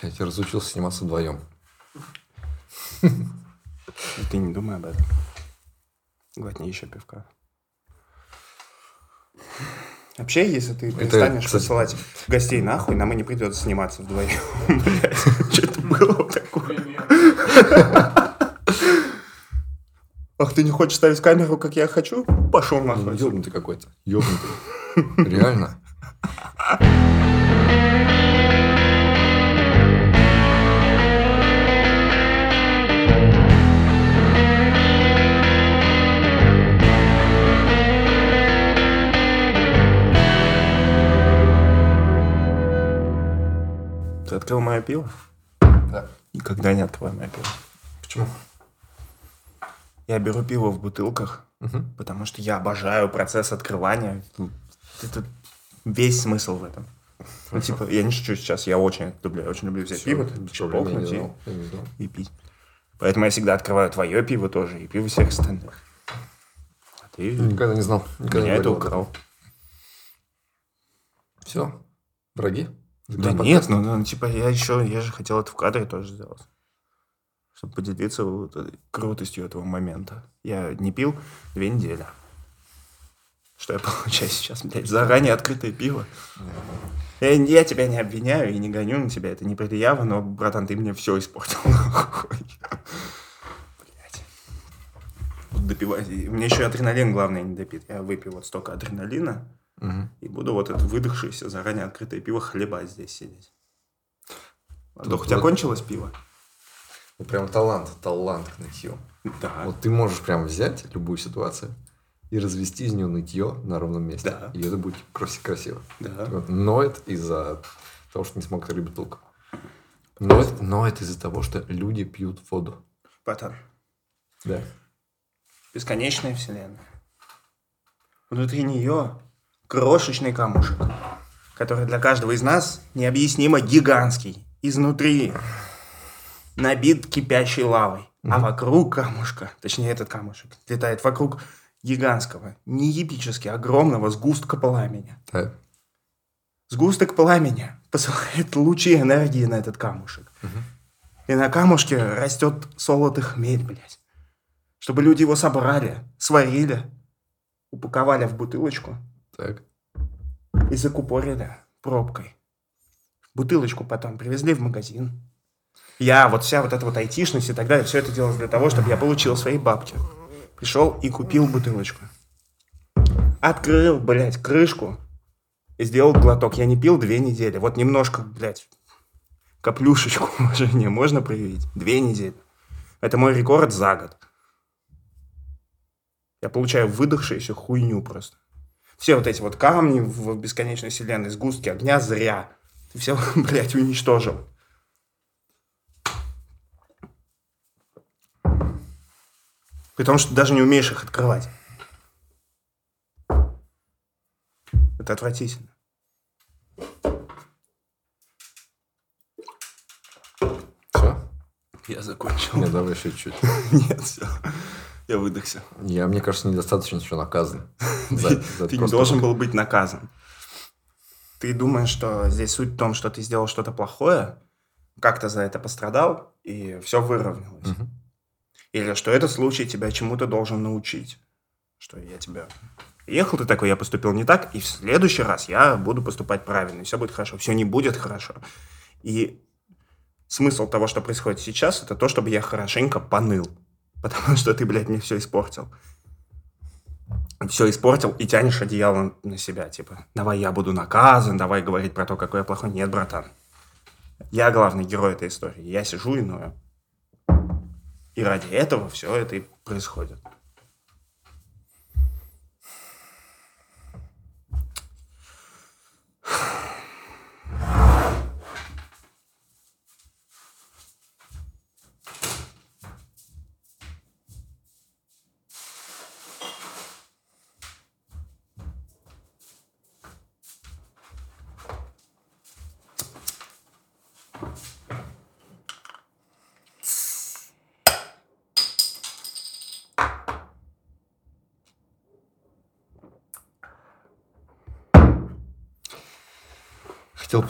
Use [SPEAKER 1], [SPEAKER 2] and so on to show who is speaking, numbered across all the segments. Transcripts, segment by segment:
[SPEAKER 1] Блять, я разучился сниматься вдвоем.
[SPEAKER 2] Ты не думай об этом. Глотни еще пивка. Вообще, если ты перестанешь
[SPEAKER 1] кстати-
[SPEAKER 2] посылать гостей нахуй, нам и не придется сниматься вдвоем. Блядь, что это было такое? Ах, ты не хочешь ставить камеру, как я хочу? Пошел нахуй.
[SPEAKER 1] Ёбнутый какой-то. Ёбнутый. Реально.
[SPEAKER 2] Открыл мое пиво?
[SPEAKER 1] Да.
[SPEAKER 2] Никогда не открывай мое пиво.
[SPEAKER 1] Почему?
[SPEAKER 2] Я беру пиво в бутылках, потому что я обожаю процесс открывания. Это весь смысл в этом. Ну, типа, я не шучу сейчас, я очень люблю. Я очень люблю взять пиво, чпокнуть и, и пить. Поэтому я всегда открываю твое пиво тоже, и пиво всех остальных. А ты
[SPEAKER 1] Никогда не знал. Никогда
[SPEAKER 2] меня
[SPEAKER 1] не
[SPEAKER 2] это украл.
[SPEAKER 1] Все. Враги?
[SPEAKER 2] Да нет, ну, ну, типа, я еще, я же хотел это в кадре тоже сделать. Чтобы поделиться вот этой крутостью этого момента. Я не пил две недели. Что я получаю сейчас, блядь, заранее открытое пиво. Я, я тебя не обвиняю и не гоню на тебя, это не предъява, но, братан, ты мне все испортил. Блядь. Вот допивать. Мне еще адреналин, главное, не допит. Я выпил вот столько адреналина,
[SPEAKER 1] Мгм.
[SPEAKER 2] и буду вот это выдохшееся, заранее открытое пиво хлебать здесь сидеть. Антох, у тебя
[SPEAKER 1] вот-
[SPEAKER 2] кончилось пиво?
[SPEAKER 1] Ну, прям талант, талант к нытью.
[SPEAKER 2] Да.
[SPEAKER 1] Вот ты можешь прям взять любую ситуацию и развести из нее нытье на ровном месте.
[SPEAKER 2] Да.
[SPEAKER 1] И это будет крас- красиво.
[SPEAKER 2] Да.
[SPEAKER 1] Вот ноет из-за того, что не смог открыть бутылку. Ноет, ноет из-за того, что люди пьют воду.
[SPEAKER 2] Братан,
[SPEAKER 1] Да.
[SPEAKER 2] бесконечная вселенная. Внутри нее крошечный камушек, который для каждого из нас необъяснимо гигантский. Изнутри набит кипящей лавой. А вокруг камушка, точнее этот камушек, летает вокруг гигантского, неебически огромного сгустка пламени.
[SPEAKER 1] Так.
[SPEAKER 2] Сгусток пламени посылает лучи энергии на этот камушек. И на камушке растет солод и хмель, блядь. Чтобы люди его собрали, сварили, упаковали в бутылочку
[SPEAKER 1] Так.
[SPEAKER 2] и закупорили пробкой. Бутылочку потом привезли в магазин. Я, вот вся вот эта вот айтишность и так далее, все это делалось для того, чтобы я получил свои бабки. Пришел и купил бутылочку. Открыл, блядь, крышку и сделал глоток. Я не пил две недели. Вот немножко, блядь, каплюшечку уважения можно проявить. Две недели. Это мой рекорд за год. Я получаю выдохшуюся хуйню просто. Все вот эти вот камни в бесконечной вселенной, сгустки огня зря. Ты все, блядь, уничтожил. При том, что ты даже не умеешь их открывать. Это отвратительно.
[SPEAKER 1] Все?
[SPEAKER 2] Я закончил.
[SPEAKER 1] Нет, давай еще чуть.
[SPEAKER 2] Нет, все. Я выдохся.
[SPEAKER 1] Я, мне кажется, недостаточно еще наказан. за- за
[SPEAKER 2] Ты не должен был быть наказан. Ты думаешь, что здесь суть в том, что ты сделал что-то плохое, как-то за это пострадал, и все выровнялось. Или что этот случай тебя чему-то должен научить. Что я тебя... Ехал ты такой, я поступил не так, и в следующий раз я буду поступать правильно, и все будет хорошо. Все не будет хорошо. И смысл того, что происходит сейчас, это то, чтобы я хорошенько поныл. Потому что ты, блядь, мне все испортил. Все испортил и тянешь одеяло на себя. Типа, давай я буду наказан, давай говорить про то, какой я плохой. Нет, братан. Я главный герой этой истории. Я сижу и ною. И ради этого все это и происходит.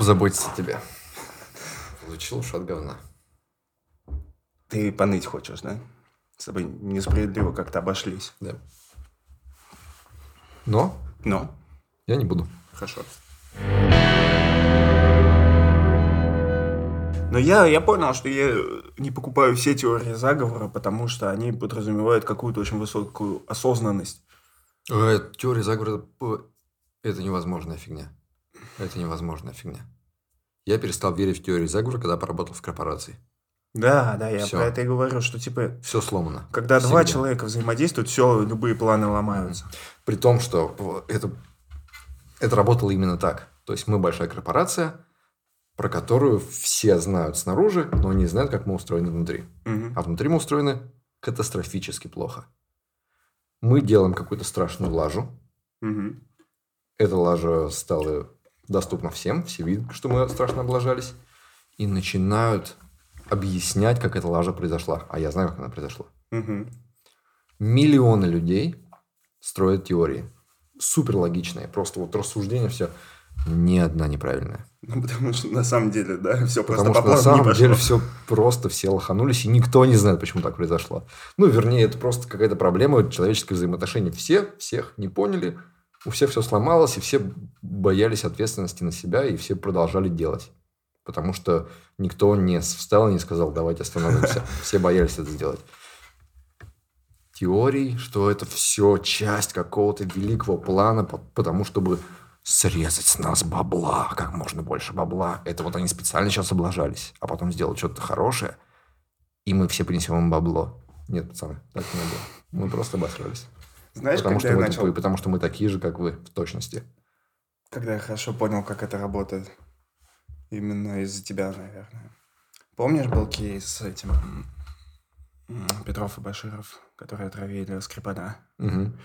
[SPEAKER 1] Хотел позаботиться о тебе. Звучит лучше от говна.
[SPEAKER 2] Ты поныть хочешь, да? С тобой несправедливо как-то обошлись.
[SPEAKER 1] Да. Но
[SPEAKER 2] Но,
[SPEAKER 1] я не буду.
[SPEAKER 2] хорошо. Но я, я понял, что я не покупаю все теории заговора, потому что они подразумевают какую-то очень высокую осознанность.
[SPEAKER 1] Э, Теория заговора это невозможная фигня. Это невозможная фигня. Я перестал верить в теорию заговора, когда поработал в корпорации.
[SPEAKER 2] Да, да, я
[SPEAKER 1] Всё.
[SPEAKER 2] про это и говорю, что типа,
[SPEAKER 1] Все сломано.
[SPEAKER 2] когда два
[SPEAKER 1] Всегда.
[SPEAKER 2] человека взаимодействуют, все, любые планы ломаются.
[SPEAKER 1] При том, что это, это работало именно так. То есть мы большая корпорация, про которую все знают снаружи, но не знают, как мы устроены внутри.
[SPEAKER 2] Мгм.
[SPEAKER 1] А внутри мы устроены катастрофически плохо. Мы делаем какую-то страшную лажу.
[SPEAKER 2] Мгм.
[SPEAKER 1] Эта лажа стала доступна всем, все видят, что мы страшно облажались. И начинают объяснять, как эта лажа произошла. А я знаю, как она произошла.
[SPEAKER 2] Мгм.
[SPEAKER 1] Миллионы людей строят теории. Супер логичные. Просто вот рассуждение все. Ни одна неправильная.
[SPEAKER 2] Ну, потому что на самом деле, да, все просто
[SPEAKER 1] Потому
[SPEAKER 2] по
[SPEAKER 1] что на самом деле все просто, все лоханулись, и никто не знает, почему так произошло. Ну, вернее, это просто какая-то проблема человеческих взаимоотношений. Все всех не поняли, у всех все сломалось, и все боялись ответственности на себя, и все продолжали делать. Потому что никто не встал и не сказал, давайте остановимся. Все боялись это сделать. Теорий, что это все часть какого-то великого плана, по- потому чтобы срезать с нас бабла, как можно больше бабла. Это вот они специально сейчас облажались, а потом сделают что-то хорошее, и мы все принесем им бабло. Нет, пацаны, так не было. Мы просто обосрались.
[SPEAKER 2] Знаешь,
[SPEAKER 1] потому,
[SPEAKER 2] когда
[SPEAKER 1] что
[SPEAKER 2] я начал,
[SPEAKER 1] тупые, потому что мы такие же, как вы, в точности.
[SPEAKER 2] когда я хорошо понял, как это работает, именно из-за тебя, наверное. Помнишь, был кейс с этим Петров и Баширов, которые отравили Скрипана?
[SPEAKER 1] Мгм.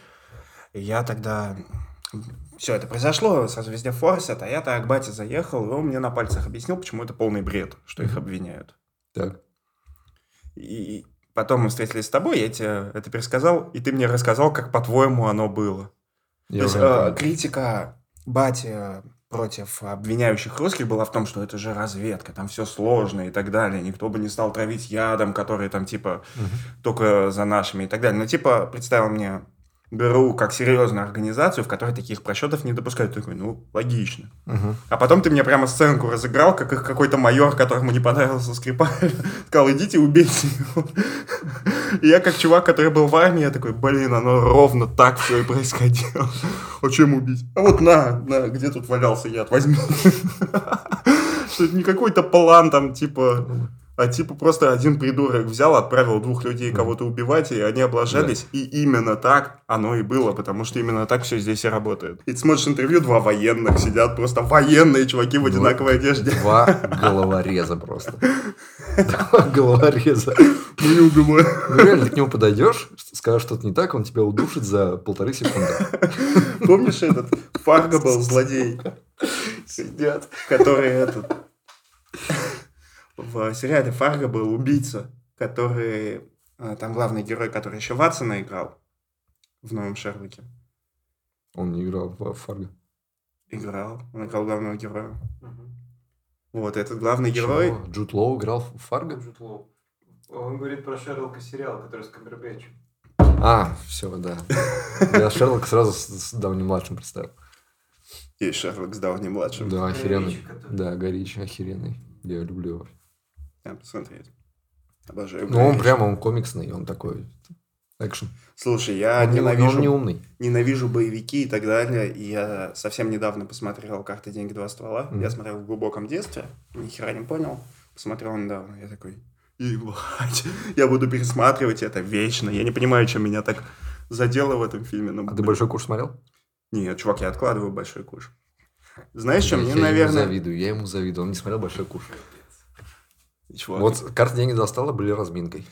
[SPEAKER 2] И я тогда... Все это произошло, сразу везде форсят, а я так к бате заехал, и он мне на пальцах объяснил, почему это полный бред, что их обвиняют.
[SPEAKER 1] Так.
[SPEAKER 2] И потом мы встретились с тобой, я тебе это пересказал, и ты мне рассказал, как, по-твоему, оно было.
[SPEAKER 1] Я
[SPEAKER 2] То есть э, критика Бати э, против обвиняющих русских была в том, что это же разведка, там все сложно и так далее. Никто бы не стал травить ядом, который там типа
[SPEAKER 1] Мгм.
[SPEAKER 2] только за нашими и так далее. Но типа представил мне ГРУ как серьезную организацию, в которой таких просчетов не допускают. Такой, ну, логично.
[SPEAKER 1] Мгм.
[SPEAKER 2] А потом ты мне прямо сценку разыграл, как их какой-то майор, которому не понравился скрипаль, сказал, идите убейте его. И я как чувак, который был в армии, я такой, блин, оно ровно так все и происходило. А чем убить? А вот на, на, где тут валялся яд, возьми. Что это не какой-то план там, типа, а типа просто один придурок взял, отправил двух людей кого-то убивать, и они облажались. И именно так оно и было, потому что именно так все здесь и работает. И ты смотришь интервью, два военных сидят, просто военные чуваки в одинаковой одежде.
[SPEAKER 1] Два головореза просто. Два головореза.
[SPEAKER 2] Ну.
[SPEAKER 1] Ну, реально, ты к нему подойдешь, скажешь что-то не так, он тебя удушит за полторы секунды.
[SPEAKER 2] Помнишь этот? Фарго был злодей. Сидят. Который этот... В сериале Фарго был убийца, который... э, Там главный герой, который еще Ватсона играл в новом Шерлоке.
[SPEAKER 1] Он не играл в Фарго.
[SPEAKER 2] Играл. Он играл главного героя. Вот, этот главный герой...
[SPEAKER 1] Чего? Джуд Лоу играл в Фарго?
[SPEAKER 3] Джуд Лоу. Он говорит про Шерлока сериал, который с Камбербэтчем.
[SPEAKER 1] А, все, да. Я Шерлок сразу с, с Дауни-младшим представил.
[SPEAKER 2] Есть Шерлок с Дауни-младшим.
[SPEAKER 1] Да, охеренный.
[SPEAKER 3] Горичи, который.
[SPEAKER 1] Да, Горич, охеренный. Я люблю его.
[SPEAKER 2] Надо посмотреть. Обожаю.
[SPEAKER 1] Ну, он прямо, он комиксный, он такой экшен.
[SPEAKER 2] Слушай, я
[SPEAKER 1] Он не-
[SPEAKER 2] ненавижу...
[SPEAKER 1] Он не умный.
[SPEAKER 2] ненавижу боевики и так далее. И я совсем недавно посмотрел «Карты, деньги, два ствола».
[SPEAKER 1] Мгм.
[SPEAKER 2] Я смотрел в глубоком детстве, ни хера не понял. Посмотрел недавно, я такой, ебать, я буду пересматривать это вечно. Я не понимаю, чем меня так задело в этом фильме. но,
[SPEAKER 1] А ты
[SPEAKER 2] блин.
[SPEAKER 1] большой курс смотрел?
[SPEAKER 2] Нет, чувак, я откладываю большой куш. Знаешь, чем
[SPEAKER 1] я,
[SPEAKER 2] мне,
[SPEAKER 1] я ему
[SPEAKER 2] наверное...
[SPEAKER 1] завидую, я ему завидую. Он не смотрел большой куш.
[SPEAKER 2] Чувак,
[SPEAKER 1] Вот карты деньги достала были разминкой.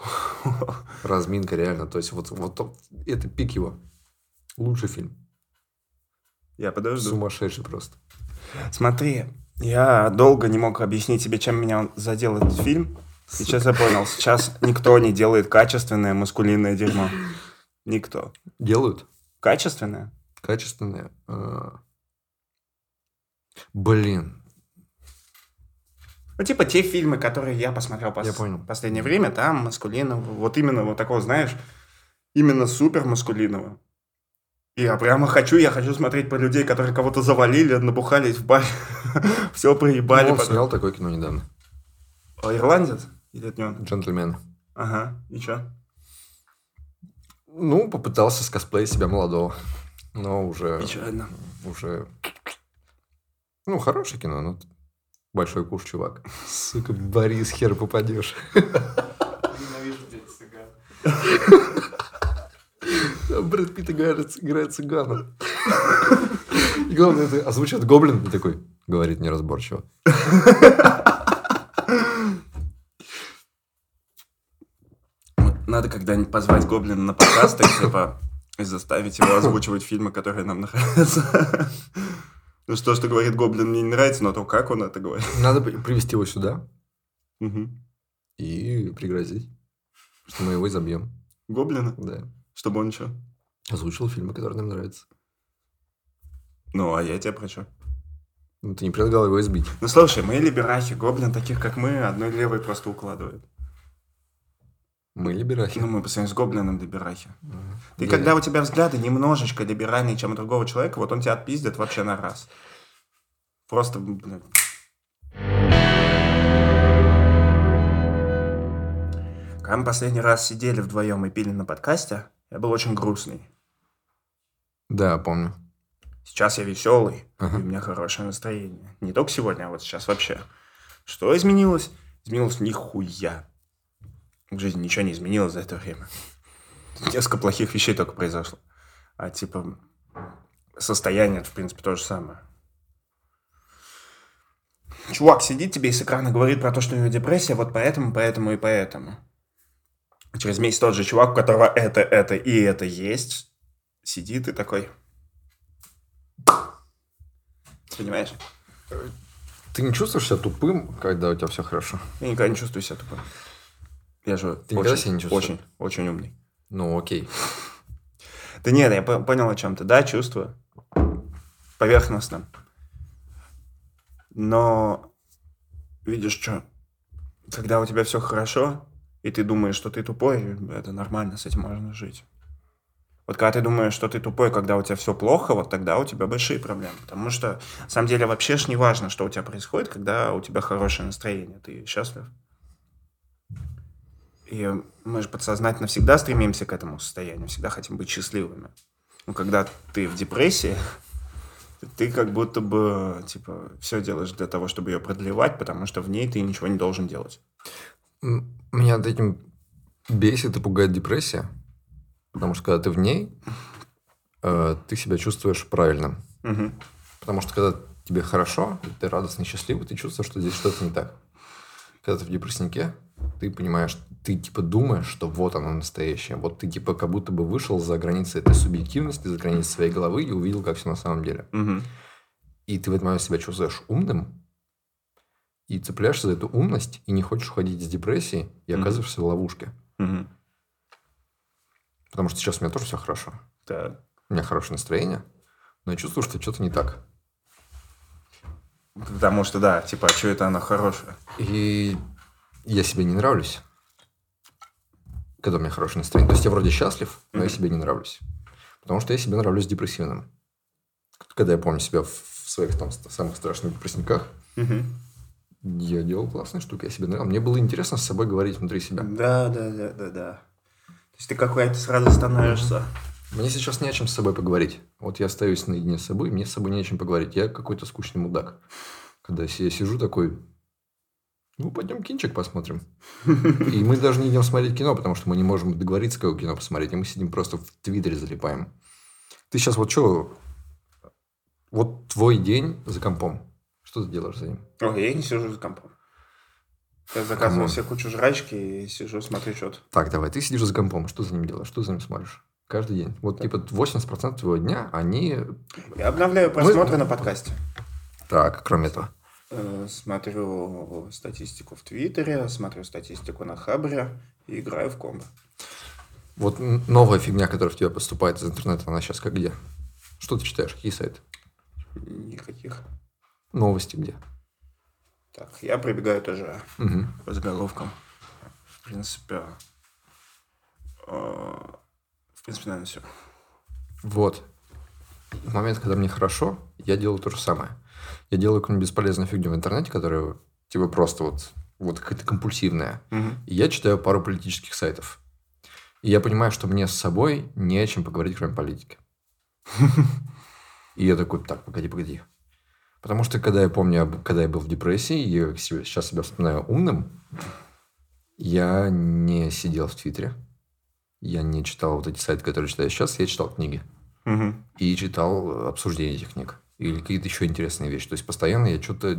[SPEAKER 1] Разминка, реально. То есть, вот, вот то- это пик его. Лучший фильм.
[SPEAKER 2] я подожду.
[SPEAKER 1] Сумасшедший просто.
[SPEAKER 2] Смотри, я долго не мог объяснить себе, чем меня задел этот фильм. Сейчас я понял, сейчас никто не делает качественное маскулинное дерьмо. Никто.
[SPEAKER 1] Делают
[SPEAKER 2] Качественное?
[SPEAKER 1] качественные. а, Блин.
[SPEAKER 2] Ну, типа те фильмы, которые я посмотрел пос-
[SPEAKER 1] Я понял.
[SPEAKER 2] последнее время, там маскулинного, вот именно вот такого, знаешь, именно супер маскулинного. Я прямо хочу, я хочу смотреть про людей, которые кого-то завалили, набухались в баре, все проебали.
[SPEAKER 1] Ну, он
[SPEAKER 2] потом.
[SPEAKER 1] снял такое кино недавно.
[SPEAKER 2] А, Ирландец? Или это не он?
[SPEAKER 1] Джентльмен.
[SPEAKER 2] Ага, и чё?
[SPEAKER 1] Ну, попытался скосплеить себя молодого. Но уже...
[SPEAKER 2] Печально.
[SPEAKER 1] Уже... Ну, хорошее кино, но большой куш, чувак. Сука, Борис, хер попадешь.
[SPEAKER 3] Ненавижу дядь цыган.
[SPEAKER 1] Брэд Питт играет, играет цыгана. И главное, это озвучивает гоблин и такой, говорит неразборчиво.
[SPEAKER 2] Надо когда-нибудь позвать Гоблина на подкаст и, типа, и заставить его озвучивать фильмы, которые нам нравятся. Ну что, что говорит Гоблин, мне не нравится, но то, как он это говорит.
[SPEAKER 1] Надо при- привести его сюда
[SPEAKER 2] Мгм.
[SPEAKER 1] и пригрозить, что мы его изобьем.
[SPEAKER 2] Гоблина?
[SPEAKER 1] Да.
[SPEAKER 2] Чтобы он что?
[SPEAKER 1] Озвучил фильмы, которые нам нравятся.
[SPEAKER 2] Ну, а я тебе про что?
[SPEAKER 1] Ну, ты не предлагал его избить.
[SPEAKER 2] Ну, слушай, мы либерахи, Гоблин таких, как мы, одной левой просто укладывает.
[SPEAKER 1] Мы либерахи.
[SPEAKER 2] Ну, мы по сравнению с Гоблином либерахи. Ты
[SPEAKER 1] Я-
[SPEAKER 2] когда у тебя взгляды немножечко либеральнее, чем у другого человека, вот он тебя отпиздит вообще на раз. Просто, блин. Когда мы последний раз сидели вдвоем и пили на подкасте, я был очень грустный.
[SPEAKER 1] Да, помню.
[SPEAKER 2] Сейчас я веселый,
[SPEAKER 1] Ага.
[SPEAKER 2] и у меня хорошее настроение. Не только сегодня, а вот сейчас вообще. Что изменилось? Изменилось нихуя. В жизни ничего не изменилось за это время. Несколько плохих вещей только произошло. А типа состояние, это, в принципе, то же самое. Чувак сидит тебе и с экрана говорит про то, что у него депрессия, вот поэтому, поэтому и поэтому. Через месяц тот же чувак, у которого это, это и это есть, сидит и такой... Понимаешь?
[SPEAKER 1] Ты не чувствуешь себя тупым, когда у тебя все хорошо?
[SPEAKER 2] Я никогда не чувствую себя тупым. Я же
[SPEAKER 1] Ты никогда себя не чувствуешь?
[SPEAKER 2] очень, очень умный.
[SPEAKER 1] Ну, окей.
[SPEAKER 2] Да нет, я по- понял о чем ты. Да, чувствую. Поверхностно. Но видишь что? Когда у тебя все хорошо, и ты думаешь, что ты тупой, это нормально, с этим можно жить. Вот когда ты думаешь, что ты тупой, когда у тебя все плохо, вот тогда у тебя большие проблемы. Потому что, на самом деле, вообще ж не важно, что у тебя происходит, когда у тебя хорошее настроение, ты счастлив. И мы же подсознательно всегда стремимся к этому состоянию, всегда хотим быть счастливыми. Но когда ты в депрессии, ты как будто бы, типа, все делаешь для того, чтобы ее продлевать, потому что в ней ты ничего не должен делать.
[SPEAKER 1] Меня от этим бесит и пугает депрессия. Потому что когда ты в ней, э, ты себя чувствуешь правильным. Потому что когда тебе хорошо, ты радостный, счастливый, ты чувствуешь, что здесь что-то не так. Когда ты в депресснике, ты понимаешь, ты типа думаешь, что вот оно настоящее. Вот ты типа как будто бы вышел за границы этой субъективности, за границы своей головы и увидел, как все на самом деле.
[SPEAKER 2] Мгм.
[SPEAKER 1] И ты в этот момент себя чувствуешь умным, и цепляешься за эту умность, и не хочешь уходить из депрессии, и оказываешься в ловушке.
[SPEAKER 2] Мгм.
[SPEAKER 1] Потому что сейчас у меня тоже все хорошо.
[SPEAKER 2] Так.
[SPEAKER 1] У меня хорошее настроение, но я чувствую, что что-то не так.
[SPEAKER 2] Потому что, да, типа, а что это оно хорошее?
[SPEAKER 1] И я себе не нравлюсь, когда у меня хорошее настроение. То есть я вроде счастлив, но я себе не нравлюсь. Потому что я себе нравлюсь депрессивным. Когда я помню себя в своих там самых страшных депрессниках,
[SPEAKER 2] Мгм.
[SPEAKER 1] я делал классные штуки, я себе нравился. Мне было интересно с собой говорить внутри себя.
[SPEAKER 2] Да, да, да, да, да. То есть ты какой-то сразу становишься.
[SPEAKER 1] Мне сейчас не о чем с собой поговорить. Вот я остаюсь наедине с собой, мне с собой не о чем поговорить. Я какой-то скучный мудак. Когда я сижу такой, ну, пойдем кинчик посмотрим. И мы даже не идем смотреть кино, потому что мы не можем договориться, какое кино посмотреть. И мы сидим просто в Твиттере залипаем. Ты сейчас вот что... Вот твой день за компом. Что ты делаешь за ним?
[SPEAKER 2] Ой, я не сижу за компом. Я заказываю себе кучу жрачки и сижу, смотрю что-то.
[SPEAKER 1] Так, давай, ты сидишь за компом. Что за ним делаешь? Что за ним смотришь? Каждый день. Вот, типа, 80% твоего дня, они...
[SPEAKER 2] Я обновляю просмотры на подкасте.
[SPEAKER 1] Так, кроме этого.
[SPEAKER 2] Э, Смотрю статистику в Твиттере, смотрю статистику на Хабре и играю в комбо.
[SPEAKER 1] Вот новая фигня, которая в тебя поступает из интернета, она сейчас как где? Что ты читаешь? Какие сайты?
[SPEAKER 2] Никаких.
[SPEAKER 1] Новости где?
[SPEAKER 2] Так, я пробегаю тоже
[SPEAKER 1] Мгм.
[SPEAKER 2] по заголовкам. В принципе, э, в принципе, наверное, все.
[SPEAKER 1] Вот. В момент, когда мне хорошо, я делаю то же самое. Я делаю какую-нибудь бесполезную фигню в интернете, которая типа просто вот, вот какая-то компульсивная. И я читаю пару политических сайтов. И я понимаю, что мне с собой не о чем поговорить, кроме политики. И я такой, так, погоди, погоди. Потому что, когда я помню, когда я был в депрессии, я сейчас себя вспоминаю умным, я не сидел в Твиттере, я не читал вот эти сайты, которые читаю сейчас, я читал книги
[SPEAKER 2] Мгм.
[SPEAKER 1] и читал обсуждения этих книг. Или какие-то еще интересные вещи. То есть, постоянно я что-то...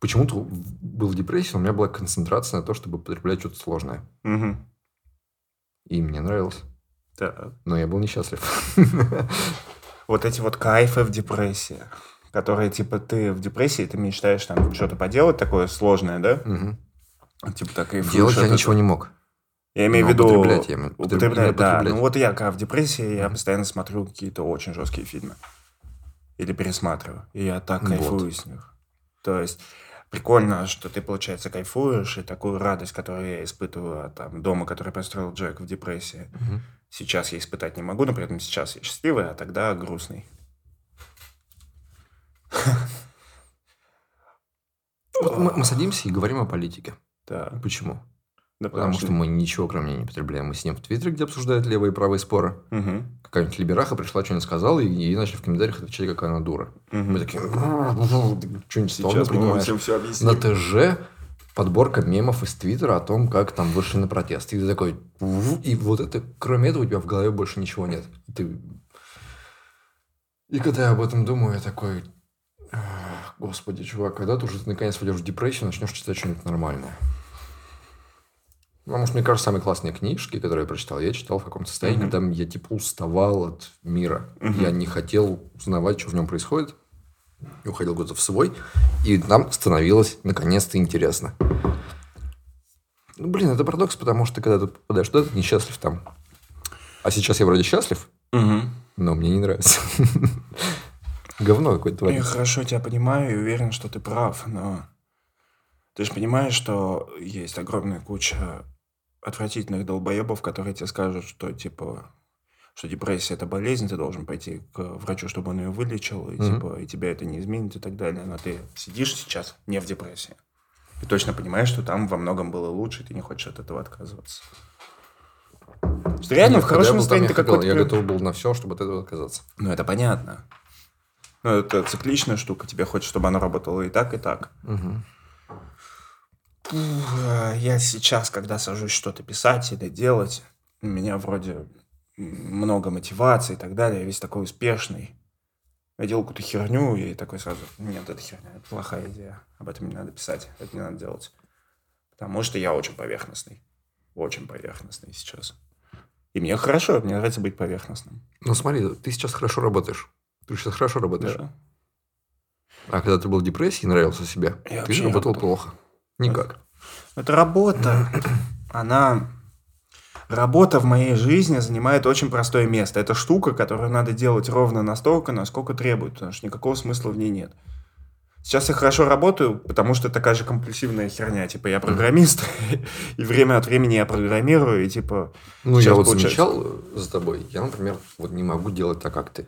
[SPEAKER 1] Почему-то был в депрессии, но у меня была концентрация на то, чтобы потреблять что-то сложное.
[SPEAKER 2] Мгм.
[SPEAKER 1] И мне нравилось.
[SPEAKER 2] Так.
[SPEAKER 1] Но я был несчастлив.
[SPEAKER 2] Вот эти вот кайфы в депрессии, которые, типа, ты в депрессии, ты мечтаешь там что-то поделать такое сложное, да?
[SPEAKER 1] Мгм.
[SPEAKER 2] Типа, так и
[SPEAKER 1] Делать я ничего не мог.
[SPEAKER 2] Я имею в виду...
[SPEAKER 1] употреблять я имею- потреб-
[SPEAKER 2] Употреблять, да. Ну вот я, когда в депрессии, я постоянно смотрю какие-то очень жесткие фильмы. Или пересматриваю. И я так
[SPEAKER 1] Вот.
[SPEAKER 2] кайфую с них. То есть прикольно, что ты, получается, кайфуешь, и такую радость, которую я испытываю от там, дома, который построил Джек в депрессии,
[SPEAKER 1] Мгм.
[SPEAKER 2] сейчас я испытать не могу, но при этом сейчас я счастливый, а тогда грустный.
[SPEAKER 1] Вот мы, мы садимся и говорим о политике.
[SPEAKER 2] Да.
[SPEAKER 1] Почему?
[SPEAKER 2] Да
[SPEAKER 1] Потому что мы ничего, кроме не потребляем. Мы сидим в Твиттере, где обсуждают левые и правые споры.
[SPEAKER 2] Мгм.
[SPEAKER 1] Какая-нибудь либераха пришла, что-нибудь сказала, и, и начали в комментариях отвечать, какая она дура.
[SPEAKER 2] Мгм.
[SPEAKER 1] Мы такие, что-нибудь
[SPEAKER 2] Сейчас
[SPEAKER 1] стало,
[SPEAKER 2] мы вам
[SPEAKER 1] понимаешь.
[SPEAKER 2] всем все
[SPEAKER 1] На
[SPEAKER 2] объясним.
[SPEAKER 1] ТЖ подборка мемов из Твиттера о том, как там вышли на протест. И ты такой... И вот это... Кроме этого у тебя в голове больше ничего нет. Ты... И когда я об этом думаю, я такой... «Ах, Господи, чувак, когда ты уже наконец войдешь в депрессию, начнешь читать что-нибудь нормальное. Потому что, мне кажется, самые классные книжки, которые я прочитал, я читал в каком-то состоянии,
[SPEAKER 2] Мгм.
[SPEAKER 1] когда я, типа, уставал от мира. Я не хотел узнавать, что в нем происходит. И уходил куда-то в свой. И нам становилось, наконец-то, интересно. Ну, блин, это парадокс, потому что, когда ты попадаешь туда, ты несчастлив там. А сейчас я вроде счастлив, но мне не нравится. Говно какое-то
[SPEAKER 2] Я хорошо тебя понимаю и уверен, что ты прав, но ты же понимаешь, что есть огромная куча отвратительных долбоебов, которые тебе скажут, что типа что депрессия это болезнь, ты должен пойти к врачу, чтобы он ее вылечил, и
[SPEAKER 1] Мгм.
[SPEAKER 2] типа и тебя это не изменит и так далее. Но ты сидишь сейчас не в депрессии. Ты точно понимаешь, что там во многом было лучше, и ты не хочешь от этого отказываться. Что реально
[SPEAKER 1] Нет,
[SPEAKER 2] в
[SPEAKER 1] когда
[SPEAKER 2] хорошем
[SPEAKER 1] я
[SPEAKER 2] ты какой-то...
[SPEAKER 1] Я готов был на все, чтобы от этого отказаться.
[SPEAKER 2] Ну, это понятно. Ну, это цикличная штука. Тебе хочется, чтобы оно работало и так, и так.
[SPEAKER 1] Мгм.
[SPEAKER 2] Э, Я сейчас, когда сажусь что-то писать или делать, у меня вроде много мотивации и так далее. Я весь такой успешный. Я делал какую-то херню и такой сразу, нет, это херня, это плохая идея. Об этом не надо писать, это не надо делать. Потому что я очень поверхностный. Очень поверхностный сейчас. И мне хорошо, мне нравится быть поверхностным.
[SPEAKER 1] Ну смотри, ты сейчас хорошо работаешь. Ты сейчас хорошо работаешь.
[SPEAKER 2] Да.
[SPEAKER 1] А когда ты был в депрессии и нравился себе,
[SPEAKER 2] Я
[SPEAKER 1] ты работал. плохо. Никак.
[SPEAKER 2] Это работа, она... Работа в моей жизни занимает очень простое место. Это штука, которую надо делать ровно настолько, насколько требует, потому что никакого смысла в ней нет. Сейчас я хорошо работаю, потому что такая же компульсивная херня. Типа, я программист, и время от времени я программирую, и типа...
[SPEAKER 1] Ну, я вот
[SPEAKER 2] получается-
[SPEAKER 1] замечал э, за тобой. Я, например, вот не могу делать так, как ты.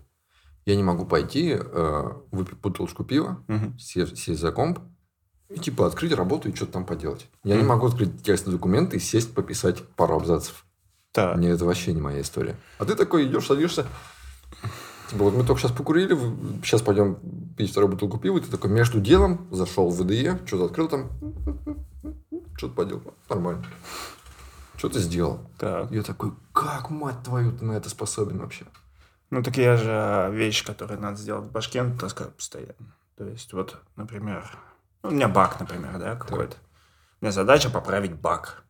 [SPEAKER 1] Я не могу пойти, э, выпить бутылочку пива, сесть, сесть за комп и, типа, открыть работу и что-то там поделать. Я не
[SPEAKER 2] Мгм.
[SPEAKER 1] могу открыть текстовый документ и сесть пописать пару абзацев.
[SPEAKER 2] Так.
[SPEAKER 1] Мне это вообще не моя история. А ты такой идешь, садишься. Типа, вот мы только сейчас покурили, сейчас пойдем пить вторую бутылку пива, и ты такой между делом зашел в ВДЕ, что-то открыл там, что-то поделал. Нормально. Что ты сделал?
[SPEAKER 2] Так.
[SPEAKER 1] Я такой, как, мать твою, ты на это способен вообще?
[SPEAKER 2] Ну, так я же а, вещи, которые надо сделать в башке, таскаю постоянно. То есть, вот, например, ну, у меня баг, например, да, какой-то. У меня задача поправить баг.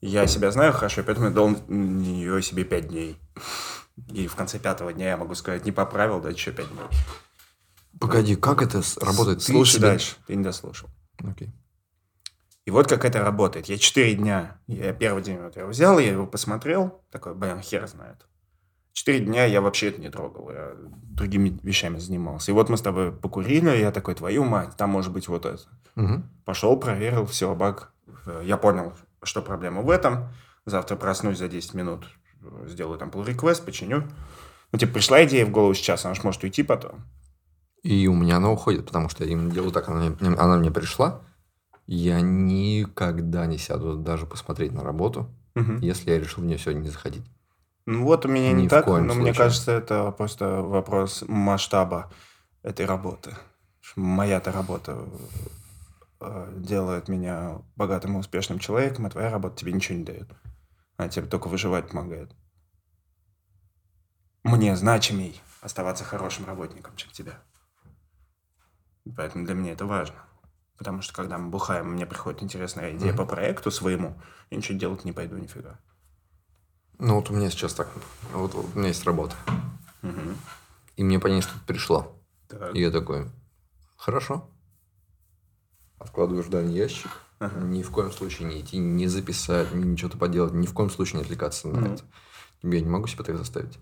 [SPEAKER 2] Я себя знаю хорошо, поэтому я дал нее себе 5 дней. И в конце пятого дня я могу сказать, не поправил, да еще 5 дней.
[SPEAKER 1] Погоди, как это работает?
[SPEAKER 2] Слушай
[SPEAKER 1] себя-
[SPEAKER 2] дальше, ты не дослушал.
[SPEAKER 1] Окей.
[SPEAKER 2] И вот как это работает. Я 4 дня, я первый день вот я его взял, я его посмотрел, такой, блин, хер знает. Четыре дня я вообще это не трогал, я другими вещами занимался. И вот мы с тобой покурили, я такой, твою мать, там может быть вот это.
[SPEAKER 1] Мгм.
[SPEAKER 2] Пошел, проверил, все, баг. Э, Я понял, что проблема в этом. Завтра проснусь за 10 минут, э, сделаю там pull request, починю. Ну, типа, пришла идея в голову сейчас, она же может уйти потом.
[SPEAKER 1] И у меня она уходит, потому что я именно делаю так, она мне, она мне пришла, я никогда не сяду даже посмотреть на работу,
[SPEAKER 2] Мгм.
[SPEAKER 1] если я решил в нее сегодня не заходить.
[SPEAKER 2] Ну, вот у меня не так, но мне
[SPEAKER 1] случае.
[SPEAKER 2] кажется, это просто вопрос масштаба этой работы. Моя-то работа э, делает меня богатым и успешным человеком, а твоя работа тебе ничего не дает. Она тебе только выживать помогает. Мне значимей оставаться хорошим работником, чем тебя. Поэтому для меня это важно. Потому что когда мы бухаем, мне приходит интересная идея по проекту своему, я ничего делать не пойду нифига.
[SPEAKER 1] Ну вот у меня сейчас так, вот, вот у меня есть работа,
[SPEAKER 2] Мгм.
[SPEAKER 1] и мне по ней что-то пришло.
[SPEAKER 2] Так.
[SPEAKER 1] И я такой, хорошо. Откладываю в дальний ящик.
[SPEAKER 2] Ага.
[SPEAKER 1] Ни в коем случае не идти, не записать, ни ничего поделать, ни в коем случае не отвлекаться на
[SPEAKER 2] Мгм.
[SPEAKER 1] это. Я не могу себя так заставить.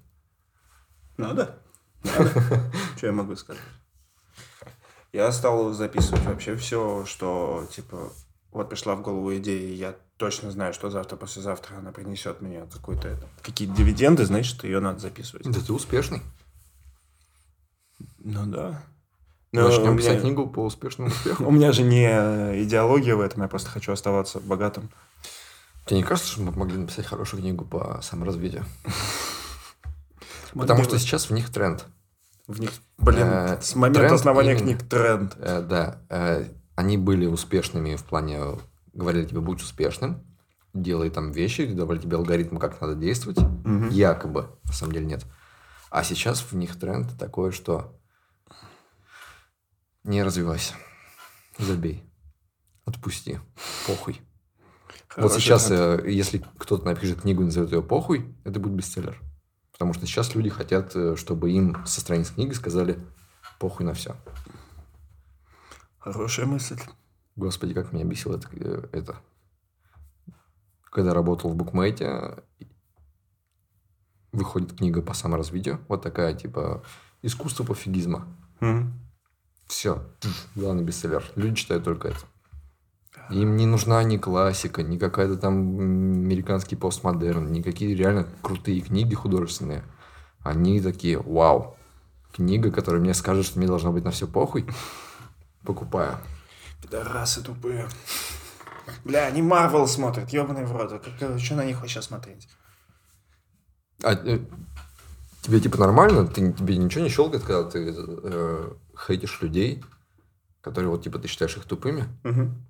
[SPEAKER 2] Надо. Что я могу сказать? Я стал записывать вообще все, что, типа, вот пришла в голову идея, и я точно знаю, что завтра, послезавтра она принесет мне какую-то, какие-то дивиденды, значит, ее надо записывать.
[SPEAKER 1] Да ты успешный.
[SPEAKER 2] Ну да. Но
[SPEAKER 1] Начнем писать
[SPEAKER 2] меня-
[SPEAKER 1] книгу по успешному успеху.
[SPEAKER 2] У меня же не идеология в этом, я просто хочу оставаться богатым.
[SPEAKER 1] Тебе не кажется, что мы могли написать хорошую книгу по саморазвитию? Потому что сейчас в них тренд.
[SPEAKER 2] В них, блин,
[SPEAKER 1] Э,
[SPEAKER 2] с момента основания книг тренд.
[SPEAKER 1] Э, да, э, они были успешными в плане, говорили тебе, будь успешным, делай там вещи, давали тебе алгоритмы, как надо действовать.
[SPEAKER 2] Мгм.
[SPEAKER 1] Якобы, на самом деле нет. А сейчас в них тренд такой, что не развивайся, забей, отпусти, похуй. вот
[SPEAKER 2] Хороший
[SPEAKER 1] сейчас,
[SPEAKER 2] тренд.
[SPEAKER 1] э, если кто-то напишет книгу и назовет ее похуй, это будет бестселлер. Потому что сейчас люди хотят, э, чтобы им со страниц книги сказали похуй на все.
[SPEAKER 2] Хорошая мысль.
[SPEAKER 1] Господи, как меня бесило это. э, это. Когда работал в букмейте, выходит книга по саморазвитию. Вот такая, типа, искусство пофигизма.
[SPEAKER 2] Мгм.
[SPEAKER 1] Все. Главный бестселлер. Люди читают только это. Им не нужна ни классика, ни какая-то там американский постмодерн, никакие реально крутые книги художественные. Они такие, вау, книга, которая мне скажет, что мне должно быть на все похуй, покупаю.
[SPEAKER 2] Пидорасы тупые. Бля, они Марвел смотрят, ебаный в рот. Что на них вообще смотреть?
[SPEAKER 1] А э, тебе типа нормально? Ты, тебе ничего не щелкает, когда ты э, хейтишь людей, которые вот типа ты считаешь их тупыми?
[SPEAKER 2] Мгм.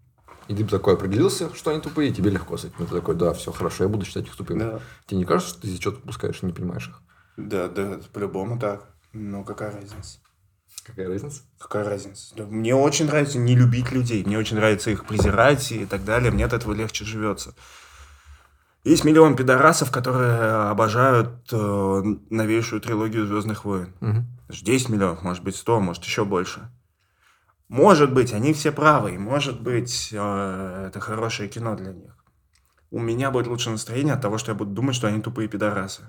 [SPEAKER 1] И ты такой определился, что они тупые, и тебе легко с этим. Ты такой, да, все хорошо, я буду считать их тупыми.
[SPEAKER 2] Да.
[SPEAKER 1] Тебе не кажется, что ты здесь что-то упускаешь и не понимаешь их?
[SPEAKER 2] Да, да, по-любому так. Ну, какая разница?
[SPEAKER 1] Какая разница?
[SPEAKER 2] Какая разница? Да Мне очень нравится не любить людей, мне очень нравится их презирать и так далее. Мне от этого легче живется. Есть миллион пидорасов, которые обожают э, новейшую трилогию Звездных войн. Даже 10 миллионов, может быть 100, может еще больше. Может быть, они все правы, и может быть, э, это хорошее кино для них. У меня будет лучше настроение от того, что я буду думать, что они тупые пидорасы.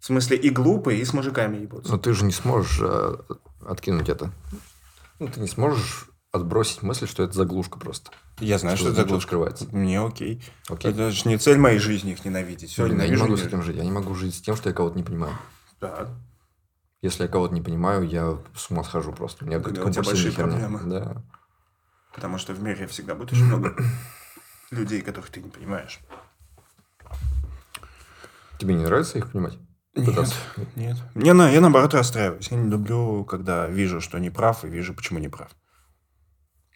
[SPEAKER 2] В смысле, и глупые, и с мужиками ебутся.
[SPEAKER 1] Но ты же не сможешь э, откинуть это. Ну, ты не сможешь отбросить мысль, что это заглушка просто.
[SPEAKER 2] Я знаю,
[SPEAKER 1] что
[SPEAKER 2] что, это заглушка.
[SPEAKER 1] скрывается.
[SPEAKER 2] Мне окей.
[SPEAKER 1] Окей.
[SPEAKER 2] Это же не цель моей жизни их ненавидеть. Все,
[SPEAKER 1] Блин, я не могу с этим жить. Я не могу жить с тем, что я кого-то не понимаю.
[SPEAKER 2] Да.
[SPEAKER 1] Если я кого-то не понимаю, я с ума схожу просто. У меня
[SPEAKER 2] у тебя большие
[SPEAKER 1] херня.
[SPEAKER 2] проблемы.
[SPEAKER 1] Да.
[SPEAKER 2] Потому что в мире всегда будет очень много людей, которых ты не понимаешь.
[SPEAKER 1] Тебе не нравится их понимать?
[SPEAKER 2] Нет,
[SPEAKER 1] Пытаться?
[SPEAKER 2] нет. Мне на, я наоборот расстраиваюсь. Я не люблю, когда вижу, что не прав, и вижу, почему не прав.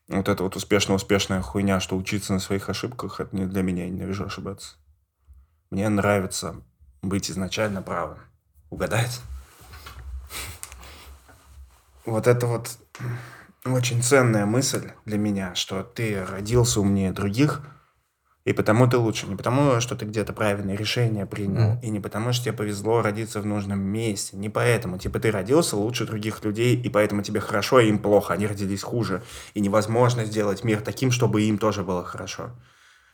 [SPEAKER 2] Вот эта вот успешно-успешная хуйня, что учиться на своих ошибках, это не для меня, я ненавижу ошибаться. Мне нравится быть изначально правым. Угадать? Вот это вот очень ценная мысль для меня, что ты родился умнее других, и потому ты лучше. Не потому, что ты где-то правильное решение принял,
[SPEAKER 1] Мгм.
[SPEAKER 2] и не потому, что тебе повезло родиться в нужном месте. Не поэтому. Типа ты родился лучше других людей, и поэтому тебе хорошо, и им плохо. Они родились хуже. И невозможно сделать мир таким, чтобы им тоже было хорошо.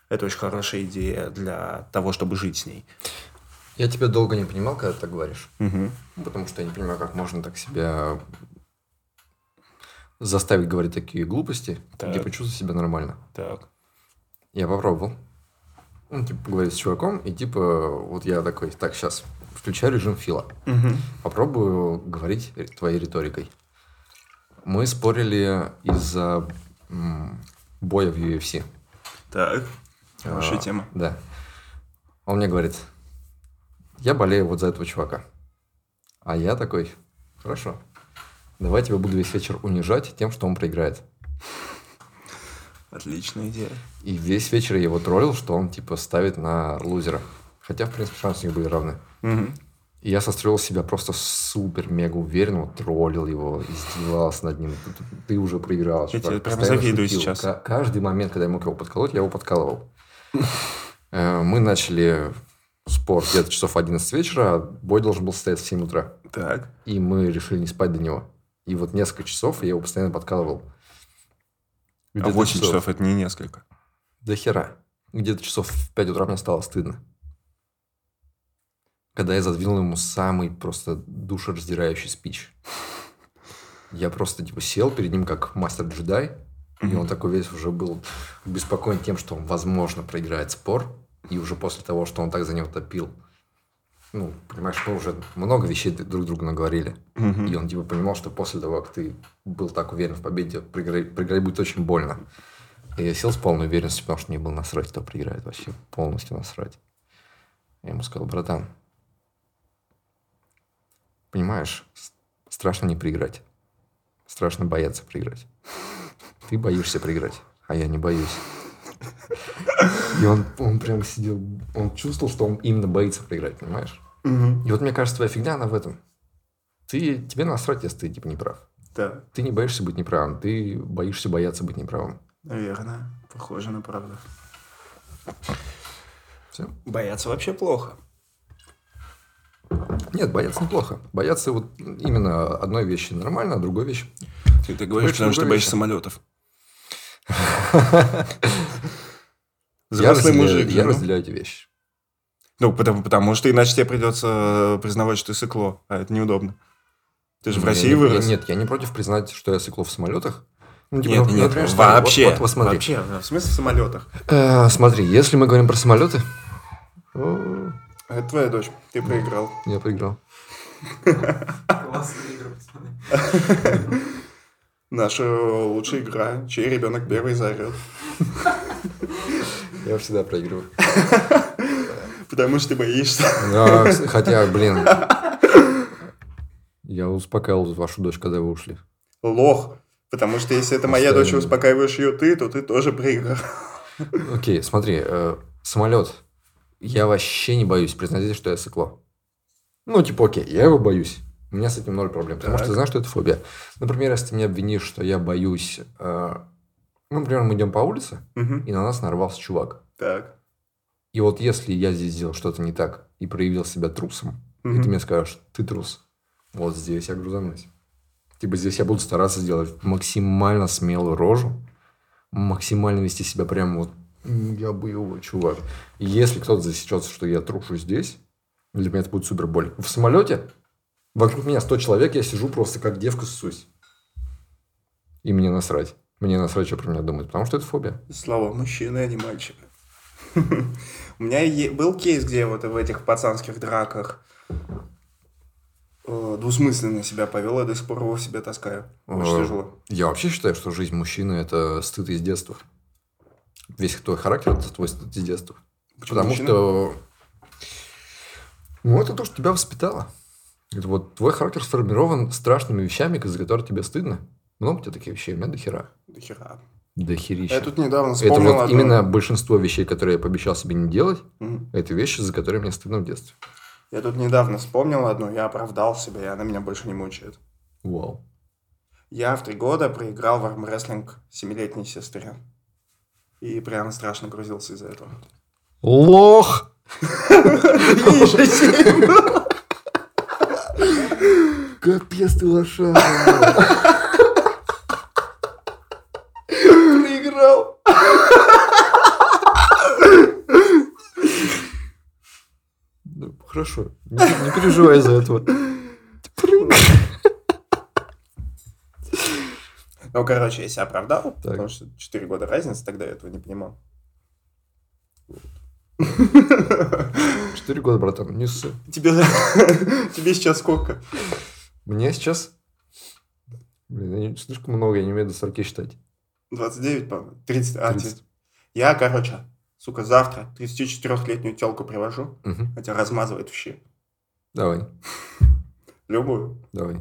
[SPEAKER 2] Это очень хорошая идея для того, чтобы жить с ней.
[SPEAKER 1] Я тебя долго не понимал, когда ты так говоришь. Ну, Потому что я не понимаю, как можно так себя заставить говорить такие глупости,
[SPEAKER 2] Так.
[SPEAKER 1] где почувствовать себя нормально.
[SPEAKER 2] Так.
[SPEAKER 1] Я попробовал. Ну, типа, поговорить с чуваком, и типа, вот я такой, так, сейчас включаю режим фила.
[SPEAKER 2] Мгм.
[SPEAKER 1] Попробую говорить ри- твоей риторикой. Мы спорили из-за боя в UFC.
[SPEAKER 2] Так. Хорошая
[SPEAKER 1] А,
[SPEAKER 2] тема.
[SPEAKER 1] Да. Он мне говорит, я болею вот за этого чувака. А я такой, хорошо. Давай тебя буду весь вечер унижать тем, что он проиграет.
[SPEAKER 2] Отличная идея.
[SPEAKER 1] И весь вечер я его троллил, что он типа ставит на лузера. Хотя, в принципе, шансы у них были равны.
[SPEAKER 2] Мгм.
[SPEAKER 1] И я состроил себя просто супер-мега уверенного, троллил его, издевался над ним. Ты, уже проиграл.
[SPEAKER 2] Я тебе
[SPEAKER 1] постоянно
[SPEAKER 2] завидую сейчас.
[SPEAKER 1] Ка- каждый момент, когда я мог его подколоть, я его подкалывал. Э, Мы начали спор где-то часов в 11 вечера, а бой должен был состояться в 7 утра.
[SPEAKER 2] Так.
[SPEAKER 1] И мы решили не спать до него. И вот несколько часов я его постоянно подкалывал.
[SPEAKER 2] А
[SPEAKER 1] Где-то
[SPEAKER 2] 8 часов это не несколько.
[SPEAKER 1] до хера. Где-то часов в 5 утра мне стало стыдно. Когда я задвинул ему самый просто душераздирающий спич. Я просто типа сел перед ним как мастер-джедай, и он такой весь уже был беспокоен тем, что он, возможно, проиграет спор. И уже после того, что он так за него топил, ну, понимаешь, мы уже много вещей друг другу наговорили.
[SPEAKER 2] Мгм.
[SPEAKER 1] И он типа понимал, что после того, как ты был так уверен в победе, проиграть, проиграть будет очень больно. И я сел с полной уверенностью, потому что мне было насрать, кто проиграет вообще. Полностью насрать. Я ему сказал, братан, понимаешь, страшно не проиграть. Страшно бояться проиграть. Ты боишься проиграть, а я не боюсь. И он, он прям сидел, он чувствовал, что он именно боится проиграть, понимаешь?
[SPEAKER 2] Мгм.
[SPEAKER 1] И вот мне кажется, твоя фигня, она в этом. Ты, тебе насрать, если ты типа не прав.
[SPEAKER 2] Да,
[SPEAKER 1] Ты не боишься быть неправым, ты боишься бояться быть неправым.
[SPEAKER 2] наверное. Похоже на правду.
[SPEAKER 1] Все.
[SPEAKER 2] Бояться вообще плохо.
[SPEAKER 1] Нет, бояться неплохо. Бояться вот именно одной вещи нормально, а другой вещи.
[SPEAKER 2] Ты это говоришь, потому что боишься самолетов.
[SPEAKER 1] я
[SPEAKER 2] Взрослый
[SPEAKER 1] разделяю,
[SPEAKER 2] мужик. же,
[SPEAKER 1] я
[SPEAKER 2] ну.
[SPEAKER 1] разделяю эти вещи.
[SPEAKER 2] Ну, потому, потому что иначе тебе придется признавать, что ты сыкло, а это неудобно. Ты же в
[SPEAKER 1] Я
[SPEAKER 2] России
[SPEAKER 1] не-
[SPEAKER 2] вырос.
[SPEAKER 1] я- нет, я не против признать, что я сыкло в самолетах. Ну, типа,
[SPEAKER 2] Нет,
[SPEAKER 1] ну,
[SPEAKER 2] нет,
[SPEAKER 1] например,
[SPEAKER 2] вообще.
[SPEAKER 1] Вот, вот смотри.
[SPEAKER 2] Вообще, в смысле в самолетах.
[SPEAKER 1] Э, смотри, если мы говорим про самолеты, о,
[SPEAKER 2] Это твоя дочь, ты проиграл.
[SPEAKER 1] я проиграл.
[SPEAKER 2] Наша лучшая игра. Чей ребенок первый заорет.
[SPEAKER 1] Я всегда проигрываю.
[SPEAKER 2] Потому что ты боишься.
[SPEAKER 1] Хотя, блин, я успокаивал вашу дочь, когда вы ушли.
[SPEAKER 2] Лох. Потому что если это моя дочь, успокаиваешь ее ты, то ты тоже проиграл.
[SPEAKER 1] Окей, смотри, э, самолет. Я вообще не боюсь признать, что я сыкло. Ну, типа, окей, я его боюсь. У меня с этим ноль проблем, потому
[SPEAKER 2] Так.
[SPEAKER 1] что знаю, что это фобия. Например, если ты меня обвинишь, что я боюсь... э, ну, например, мы идем по улице,
[SPEAKER 2] Мгм.
[SPEAKER 1] и на нас нарвался чувак.
[SPEAKER 2] Так.
[SPEAKER 1] И вот если я здесь сделал что-то не так и проявил себя трусом, и
[SPEAKER 2] Мгм.
[SPEAKER 1] ты мне скажешь, ты трус, вот здесь я грузанусь. Типа здесь я буду стараться сделать максимально смелую рожу, максимально вести себя прям вот «М, я боевой чувак. И если кто-то засечется, что я трушу здесь, для меня это будет супер боль. В самолете вокруг меня 100 человек, я сижу просто как девка ссусь. И мне насрать. Мне насрать, что про меня думают, потому что это фобия.
[SPEAKER 2] Слава мужчины, а не мальчика. У меня был кейс, где вот в этих пацанских драках э, двусмысленно себя повел, я до сих пор его в себе таскаю. Очень
[SPEAKER 1] Э,
[SPEAKER 2] тяжело.
[SPEAKER 1] Я вообще считаю, что жизнь мужчины – это стыд из детства. Весь твой характер – это твой стыд из детства.
[SPEAKER 2] Почему
[SPEAKER 1] Потому
[SPEAKER 2] мужчина?
[SPEAKER 1] что... Ну, это то, что тебя воспитало. Это вот твой характер сформирован страшными вещами, за которые тебе стыдно. Много у тебя таких вещей? У меня до хера.
[SPEAKER 2] До хера.
[SPEAKER 1] До херища.
[SPEAKER 2] Я тут недавно
[SPEAKER 1] Это
[SPEAKER 2] вспомнил
[SPEAKER 1] вот
[SPEAKER 2] одну-
[SPEAKER 1] именно большинство вещей, которые я пообещал себе не делать,
[SPEAKER 2] Мгм.
[SPEAKER 1] это вещи, за которые мне стыдно в детстве.
[SPEAKER 2] Я тут недавно вспомнил одну, я оправдал себя, и она меня больше не мучает.
[SPEAKER 1] Вау.
[SPEAKER 2] Я в три года проиграл в армрестлинг семилетней сестре. И прям страшно грузился из-за этого.
[SPEAKER 1] Лох! Капец ты лошара.
[SPEAKER 2] Проиграл.
[SPEAKER 1] Ну, хорошо. Не, не переживай из-за этого.
[SPEAKER 2] Ну, короче, я себя оправдал,
[SPEAKER 1] Так.
[SPEAKER 2] потому что 4 года разницы, тогда я этого не понимал.
[SPEAKER 1] Четыре года, братан, не ссы.
[SPEAKER 2] Тебе, тебе сейчас сколько?
[SPEAKER 1] Мне сейчас... Блин, я не- слишком много, я не умею до 40 считать.
[SPEAKER 2] 29, по-моему. 30. А,
[SPEAKER 1] 30.
[SPEAKER 2] тебе- Я, короче, сука, завтра 34-летнюю телку привожу,
[SPEAKER 1] Мгм.
[SPEAKER 2] хотя размазывает в щи.
[SPEAKER 1] Давай,
[SPEAKER 2] Любую.
[SPEAKER 1] давай.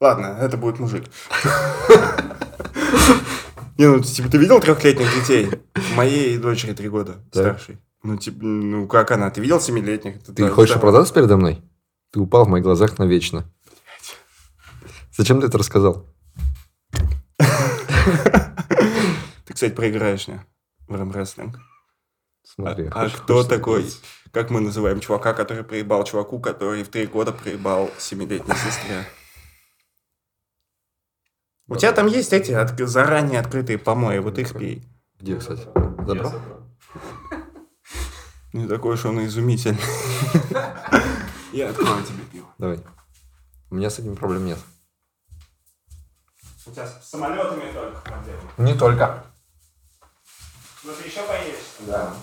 [SPEAKER 2] Ладно, это будет мужик. Не, ну, типа, ты видел трехлетних детей? Моей дочери три года старшей. Ну, типа, ну, как она? Ты видел семилетних?
[SPEAKER 1] Ты хочешь оправдаться передо мной? Ты упал в моих глазах навечно. Зачем ты это рассказал?
[SPEAKER 2] Кстати, проиграешь мне в рэм-рестлинг.
[SPEAKER 1] Смотри.
[SPEAKER 2] А- а кто такой?
[SPEAKER 1] сыграть?
[SPEAKER 2] Как мы называем чувака, который проебал чуваку, который в три года проебал семилетней сестре? У тебя там есть эти от- заранее открытые помои, вот их пей.
[SPEAKER 1] Где, кстати? Забрал?
[SPEAKER 2] Не такой уж он изумительный. Я открою тебе пиво.
[SPEAKER 1] Давай. У меня с этим проблем нет.
[SPEAKER 2] У тебя с самолетами только проблемы.
[SPEAKER 1] Не только.
[SPEAKER 2] Ну ты еще поедешь?
[SPEAKER 1] Да.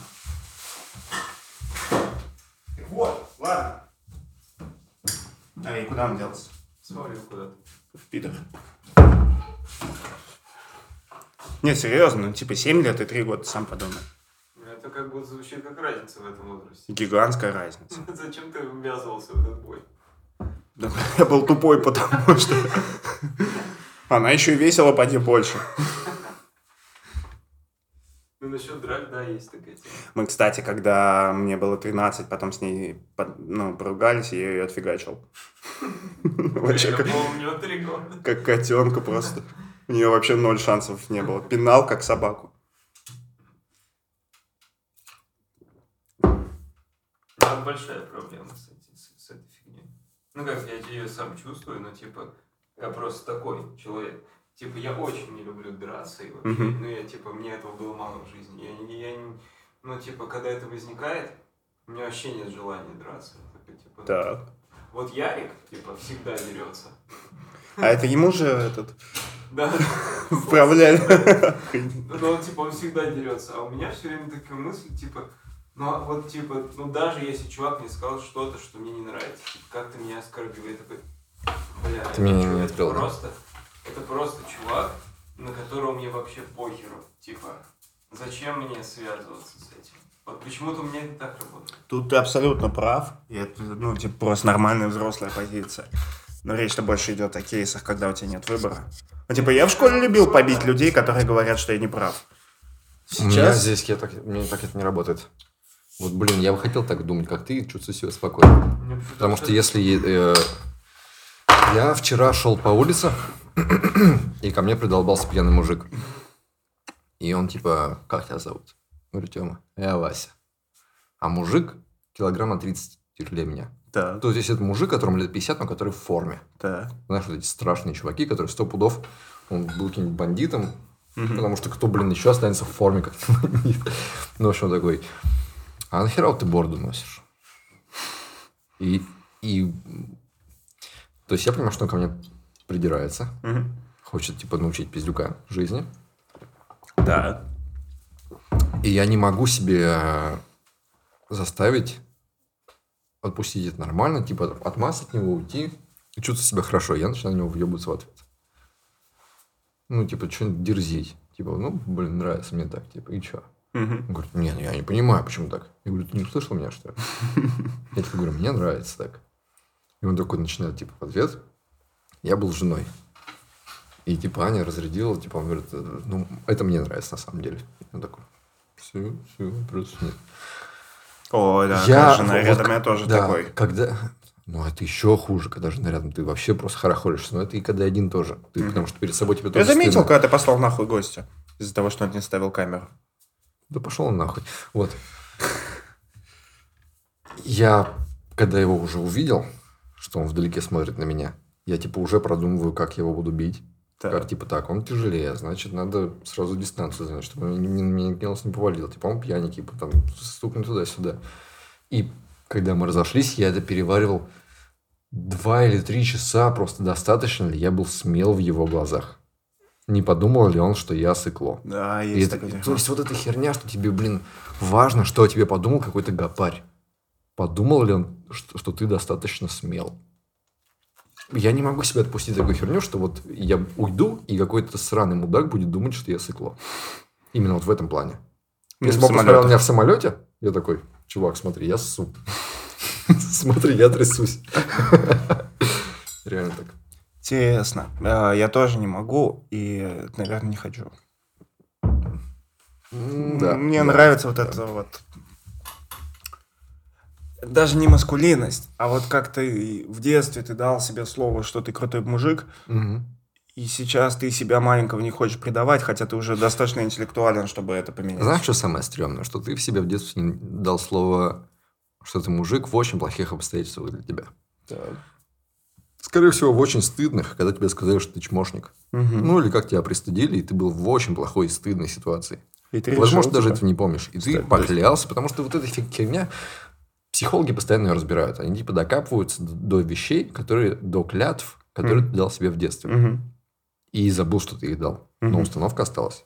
[SPEAKER 2] Так вот, ладно. А и куда он делся?
[SPEAKER 3] Свалил куда-то.
[SPEAKER 2] В пидор. Не, серьезно, ну типа 7 лет и 3 года, сам подумай.
[SPEAKER 3] Это как будто звучит как разница в этом возрасте.
[SPEAKER 2] Гигантская разница.
[SPEAKER 3] Зачем ты ввязывался в этот бой?
[SPEAKER 2] Да, я был тупой, потому что она еще и весила поди больше.
[SPEAKER 3] Ну, насчет драк, да, есть такая тема.
[SPEAKER 2] Мы, кстати, когда мне было 13, потом с ней ну, поругались, и я ее отфигачил. Вообще, как,
[SPEAKER 3] помню, три года.
[SPEAKER 2] как котенка просто. У нее вообще ноль шансов не было. Пинал, как собаку.
[SPEAKER 3] Это большая проблема с, с- с этой фигней. Ну как, я ее сам чувствую, но типа, я просто такой человек. Типа, я очень не люблю драться, и вообще,
[SPEAKER 2] Мгм.
[SPEAKER 3] ну я, типа, мне этого было мало в жизни. Я, я, ну, типа, когда это возникает, у меня вообще нет желания драться. Такой, типа,
[SPEAKER 2] Так.
[SPEAKER 3] Вот Ярик, типа, всегда дерется.
[SPEAKER 2] А это ему же этот
[SPEAKER 3] Да,
[SPEAKER 2] вправляли.
[SPEAKER 3] ну, он, типа, он всегда дерется. А у меня все время такая мысль, типа, ну, а вот, типа, ну, даже если чувак мне сказал что-то, что мне не нравится, типа, как ты меня оскорбил, я такой, бля,
[SPEAKER 1] Ты меня
[SPEAKER 3] это
[SPEAKER 1] не открыл, да?
[SPEAKER 3] просто, это просто чувак, на которого мне вообще похеру, типа, зачем мне связываться с этим? Вот почему-то у меня это так работает.
[SPEAKER 2] Тут ты абсолютно прав. И это, ну, типа, просто нормальная взрослая позиция. Но речь-то больше идет о кейсах, когда у тебя нет выбора. Ну, типа, я в школе любил побить людей, которые говорят, что я не прав.
[SPEAKER 1] У меня
[SPEAKER 2] Сейчас
[SPEAKER 1] здесь я так, меня так это не работает. Вот, блин, я бы хотел так думать, как ты, чувствую себя спокойно.
[SPEAKER 3] Мне
[SPEAKER 1] Потому что если... э, я вчера шел по улице, и ко мне придолбался пьяный мужик. И он типа, как тебя зовут? Говорю, Тёма. Я Вася. А мужик килограмма 30 тяжелее меня.
[SPEAKER 2] Да,
[SPEAKER 1] То есть это мужик, которому лет 50, но который в форме.
[SPEAKER 2] да.
[SPEAKER 1] Знаешь, вот эти страшные чуваки, которые сто пудов, он был каким-нибудь бандитом,
[SPEAKER 2] Мгм.
[SPEAKER 1] потому что кто, блин, еще останется в форме, как бандит. Ну, в общем, такой, а нахера вот ты бороду носишь? И, и, то есть я понимаю, что он ко мне придирается,
[SPEAKER 2] Мгм.
[SPEAKER 1] хочет, типа, научить пиздюка жизни,
[SPEAKER 2] Да.
[SPEAKER 1] и я не могу себе э, заставить отпустить это нормально, типа, отмазать от него, уйти, и чувствовать себя хорошо. Я начинаю на него въебываться в ответ. Ну, типа, что-нибудь дерзить. Типа, ну, блин, нравится мне так, типа, и чё?
[SPEAKER 2] Мгм.
[SPEAKER 1] Он говорит, нет, я не понимаю, почему так. Я говорю, ты не услышал меня, что ли? Я такой говорю, мне нравится так. И он такой начинает, типа, в ответ. Я был женой. И, типа, Аня разрядила, типа, он говорит, «Э, ну, это мне нравится на самом деле. Он такой, все, все, просто нет.
[SPEAKER 2] Ой, да,
[SPEAKER 1] Я-
[SPEAKER 2] жена
[SPEAKER 1] вот
[SPEAKER 2] рядом, я тоже
[SPEAKER 1] да,
[SPEAKER 2] такой.
[SPEAKER 1] Когда... Ну, это еще хуже, когда жена рядом. Ты вообще просто хорохоришься. Но это и когда один тоже. Ты,
[SPEAKER 2] Мгм.
[SPEAKER 1] Потому что перед собой тебе
[SPEAKER 2] Я
[SPEAKER 1] тоже
[SPEAKER 2] заметил,
[SPEAKER 1] стыдно.
[SPEAKER 2] когда ты послал нахуй гостя. Из-за того, что он не ставил камеру.
[SPEAKER 1] Да пошел он нахуй. Вот. Я, когда его уже увидел, что он вдалеке смотрит на меня, я типа уже продумываю, как я его буду бить.
[SPEAKER 2] Так.
[SPEAKER 1] Как типа так, он тяжелее, значит, надо сразу дистанцию занять, чтобы он меня, меня никто не повалил. Типа он пьяный, типа там стукнет туда-сюда. И когда мы разошлись, я это переваривал два или три часа, просто достаточно ли я был смел в его глазах. Не подумал ли он, что я сыкло.
[SPEAKER 2] Да, есть
[SPEAKER 1] это-
[SPEAKER 2] такое.
[SPEAKER 1] то есть вот эта херня, что тебе, блин, важно, что о тебе подумал какой-то гопарь. Подумал ли он, что, что ты достаточно смел? Я не могу себе отпустить такую херню, что вот я уйду, и какой-то сраный мудак будет думать, что я сыкло. Именно вот в этом плане.
[SPEAKER 2] Ну,
[SPEAKER 1] Если бы он посмотрел меня в самолете, я такой, чувак, смотри, я ссу. Смотри, я трясусь. Реально так.
[SPEAKER 2] Интересно. А, Я тоже не могу и, наверное, не хочу.
[SPEAKER 1] Да.
[SPEAKER 2] Мне
[SPEAKER 1] да.
[SPEAKER 2] нравится вот это вот... Даже не маскулинность, а вот как ты в детстве ты дал себе слово, что ты крутой мужик,
[SPEAKER 1] Мгм.
[SPEAKER 2] и сейчас ты себя маленького не хочешь предавать, хотя ты уже достаточно интеллектуален, чтобы это поменять.
[SPEAKER 1] Знаешь, что самое стрёмное? Что ты в себе в детстве не дал слово, что ты мужик в очень плохих обстоятельствах для тебя. Скорее всего, в очень стыдных, когда тебе сказали, что ты чмошник.
[SPEAKER 2] Мгм.
[SPEAKER 1] Ну, или как тебя пристыдили, и ты был в очень плохой и стыдной ситуации.
[SPEAKER 2] И ты
[SPEAKER 1] Возможно,
[SPEAKER 2] решил,
[SPEAKER 1] даже
[SPEAKER 2] типа,
[SPEAKER 1] этого не помнишь. И ты
[SPEAKER 2] стать
[SPEAKER 1] поклялся, потому что вот эта фиг- херня, психологи постоянно ее разбирают. Они типа докапываются до вещей, которые, до клятв, которые
[SPEAKER 2] Мгм.
[SPEAKER 1] ты дал себе в детстве.
[SPEAKER 2] Мгм.
[SPEAKER 1] И забыл, что ты их дал. Но
[SPEAKER 2] Мгм.
[SPEAKER 1] установка осталась.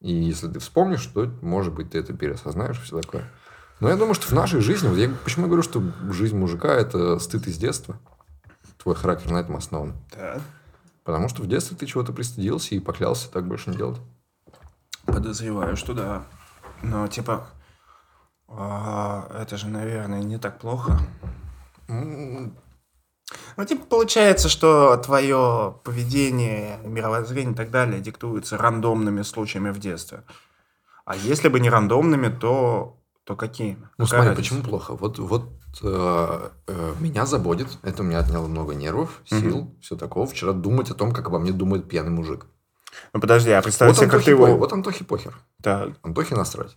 [SPEAKER 1] И если ты вспомнишь, то, может быть, ты это переосознаешь и все такое. Но я думаю, что в нашей жизни, вот я почему я говорю, что жизнь мужика – это стыд из детства. Твой характер на этом основан.
[SPEAKER 2] Да.
[SPEAKER 1] Потому что в детстве ты чего-то пристыдился и поклялся так больше не делать.
[SPEAKER 2] Подозреваю, что да. Но, типа, а, это же, наверное, не так плохо. Ну, типа, получается, что твое поведение, мировоззрение и так далее диктуется рандомными случаями в детстве. А если бы не рандомными, то, то какими?
[SPEAKER 1] Ну,
[SPEAKER 2] Какая
[SPEAKER 1] смотри,
[SPEAKER 2] разница?
[SPEAKER 1] почему плохо? Вот, вот э, э, меня заботит, это у меня отняло много нервов, сил, все такого. Вчера думать о том, как обо мне думает пьяный мужик.
[SPEAKER 2] Ну, подожди, а представь
[SPEAKER 1] Вот
[SPEAKER 2] себе, как ты его...
[SPEAKER 1] вот Антохе похер.
[SPEAKER 2] Так.
[SPEAKER 1] Антохе насрать.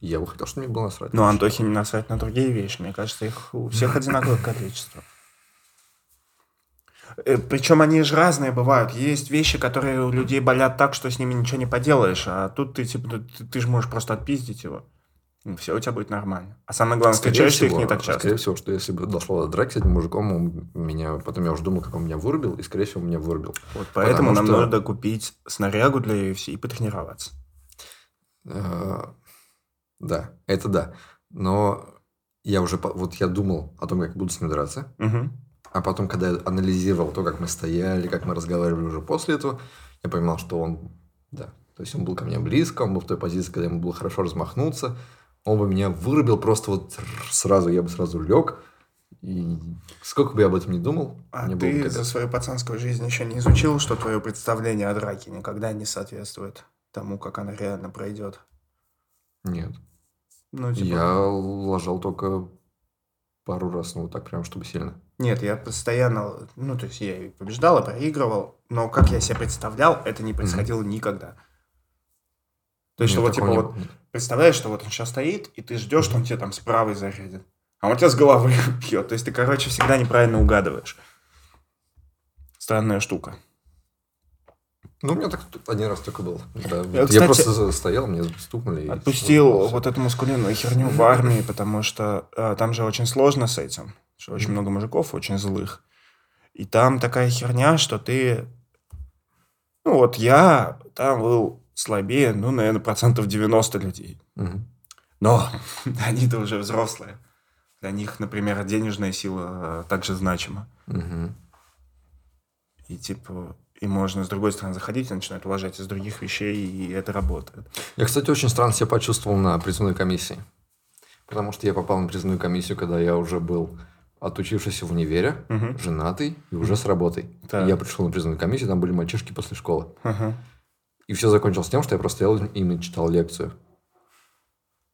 [SPEAKER 1] Я бы хотел, чтобы мне было насрать.
[SPEAKER 2] Ну, Антохе не насрать на другие вещи. Мне кажется, их у всех одинаковое количество. Причем они же разные бывают. Есть вещи, которые у людей болят так, что с ними ничего не поделаешь. А тут ты, типа, ты, ты же можешь просто отпиздить его. все у тебя будет нормально. А самое главное,
[SPEAKER 1] Скорее
[SPEAKER 2] ты их
[SPEAKER 1] всего,
[SPEAKER 2] не так часто.
[SPEAKER 1] Скорее всего, что если бы дошло до драки с этим мужиком, он меня, потом я уже думал, как он меня вырубил, и, скорее всего, он меня вырубил.
[SPEAKER 2] Вот поэтому
[SPEAKER 1] Потому
[SPEAKER 2] нам
[SPEAKER 1] что-
[SPEAKER 2] надо купить снарягу для UFC и потренироваться.
[SPEAKER 1] Э, Да, это да. Но я уже, вот я думал о том, как буду с ним драться.
[SPEAKER 2] Мгм.
[SPEAKER 1] А потом, когда я анализировал то, как мы стояли, как мы разговаривали уже после этого, я понимал, что он, да, то есть он был ко мне близко, он был в той позиции, когда ему было хорошо размахнуться, он бы меня вырубил просто вот сразу, я бы сразу лег, и сколько бы я об этом не думал,
[SPEAKER 2] А
[SPEAKER 1] мне
[SPEAKER 2] ты за свою пацанскую жизнь еще не изучил, что твое представление о драке никогда не соответствует тому, как она реально пройдет?
[SPEAKER 1] Нет.
[SPEAKER 2] Ну, типа...
[SPEAKER 1] Я ложал только пару раз, ну вот так прям, чтобы сильно.
[SPEAKER 2] Нет, я постоянно, ну, то есть я и побеждал, и проигрывал, но как я себе представлял, это не происходило никогда. То есть, что
[SPEAKER 1] Нет,
[SPEAKER 2] вот, типа, вот,
[SPEAKER 1] было.
[SPEAKER 2] Представляешь, что вот он сейчас стоит, и ты ждешь, что он тебе там с правой зарядит. А он тебя с головы бьет. То есть, ты, короче, всегда неправильно угадываешь. Странная штука.
[SPEAKER 1] Ну, у меня так один раз только был. Да.
[SPEAKER 2] Я,
[SPEAKER 1] Я,
[SPEAKER 2] кстати,
[SPEAKER 1] просто стоял, мне стукнули. и
[SPEAKER 2] Отпустил
[SPEAKER 1] всё.
[SPEAKER 2] вот эту маскулинную херню в армии, потому что а, там же очень сложно с этим. Что очень много мужиков, очень злых. И там такая херня, что ты... Ну вот я там был слабее, ну, наверное, процентов 90 людей. Но они-то уже взрослые. Для них, например, денежная сила а, также значима. И типа... И можно с другой стороны заходить и начинать уважать из других вещей, и это работает.
[SPEAKER 1] Я, кстати, очень странно себя почувствовал на призывной комиссии. Потому что я попал на призывную комиссию, когда я уже был отучившийся в универе,
[SPEAKER 2] Мгм.
[SPEAKER 1] женатый и уже с работой.
[SPEAKER 2] Так.
[SPEAKER 1] И я пришел на призывную комиссию, там были мальчишки после школы.
[SPEAKER 2] Ага.
[SPEAKER 1] И все закончилось тем, что я просто стоял и читал лекцию.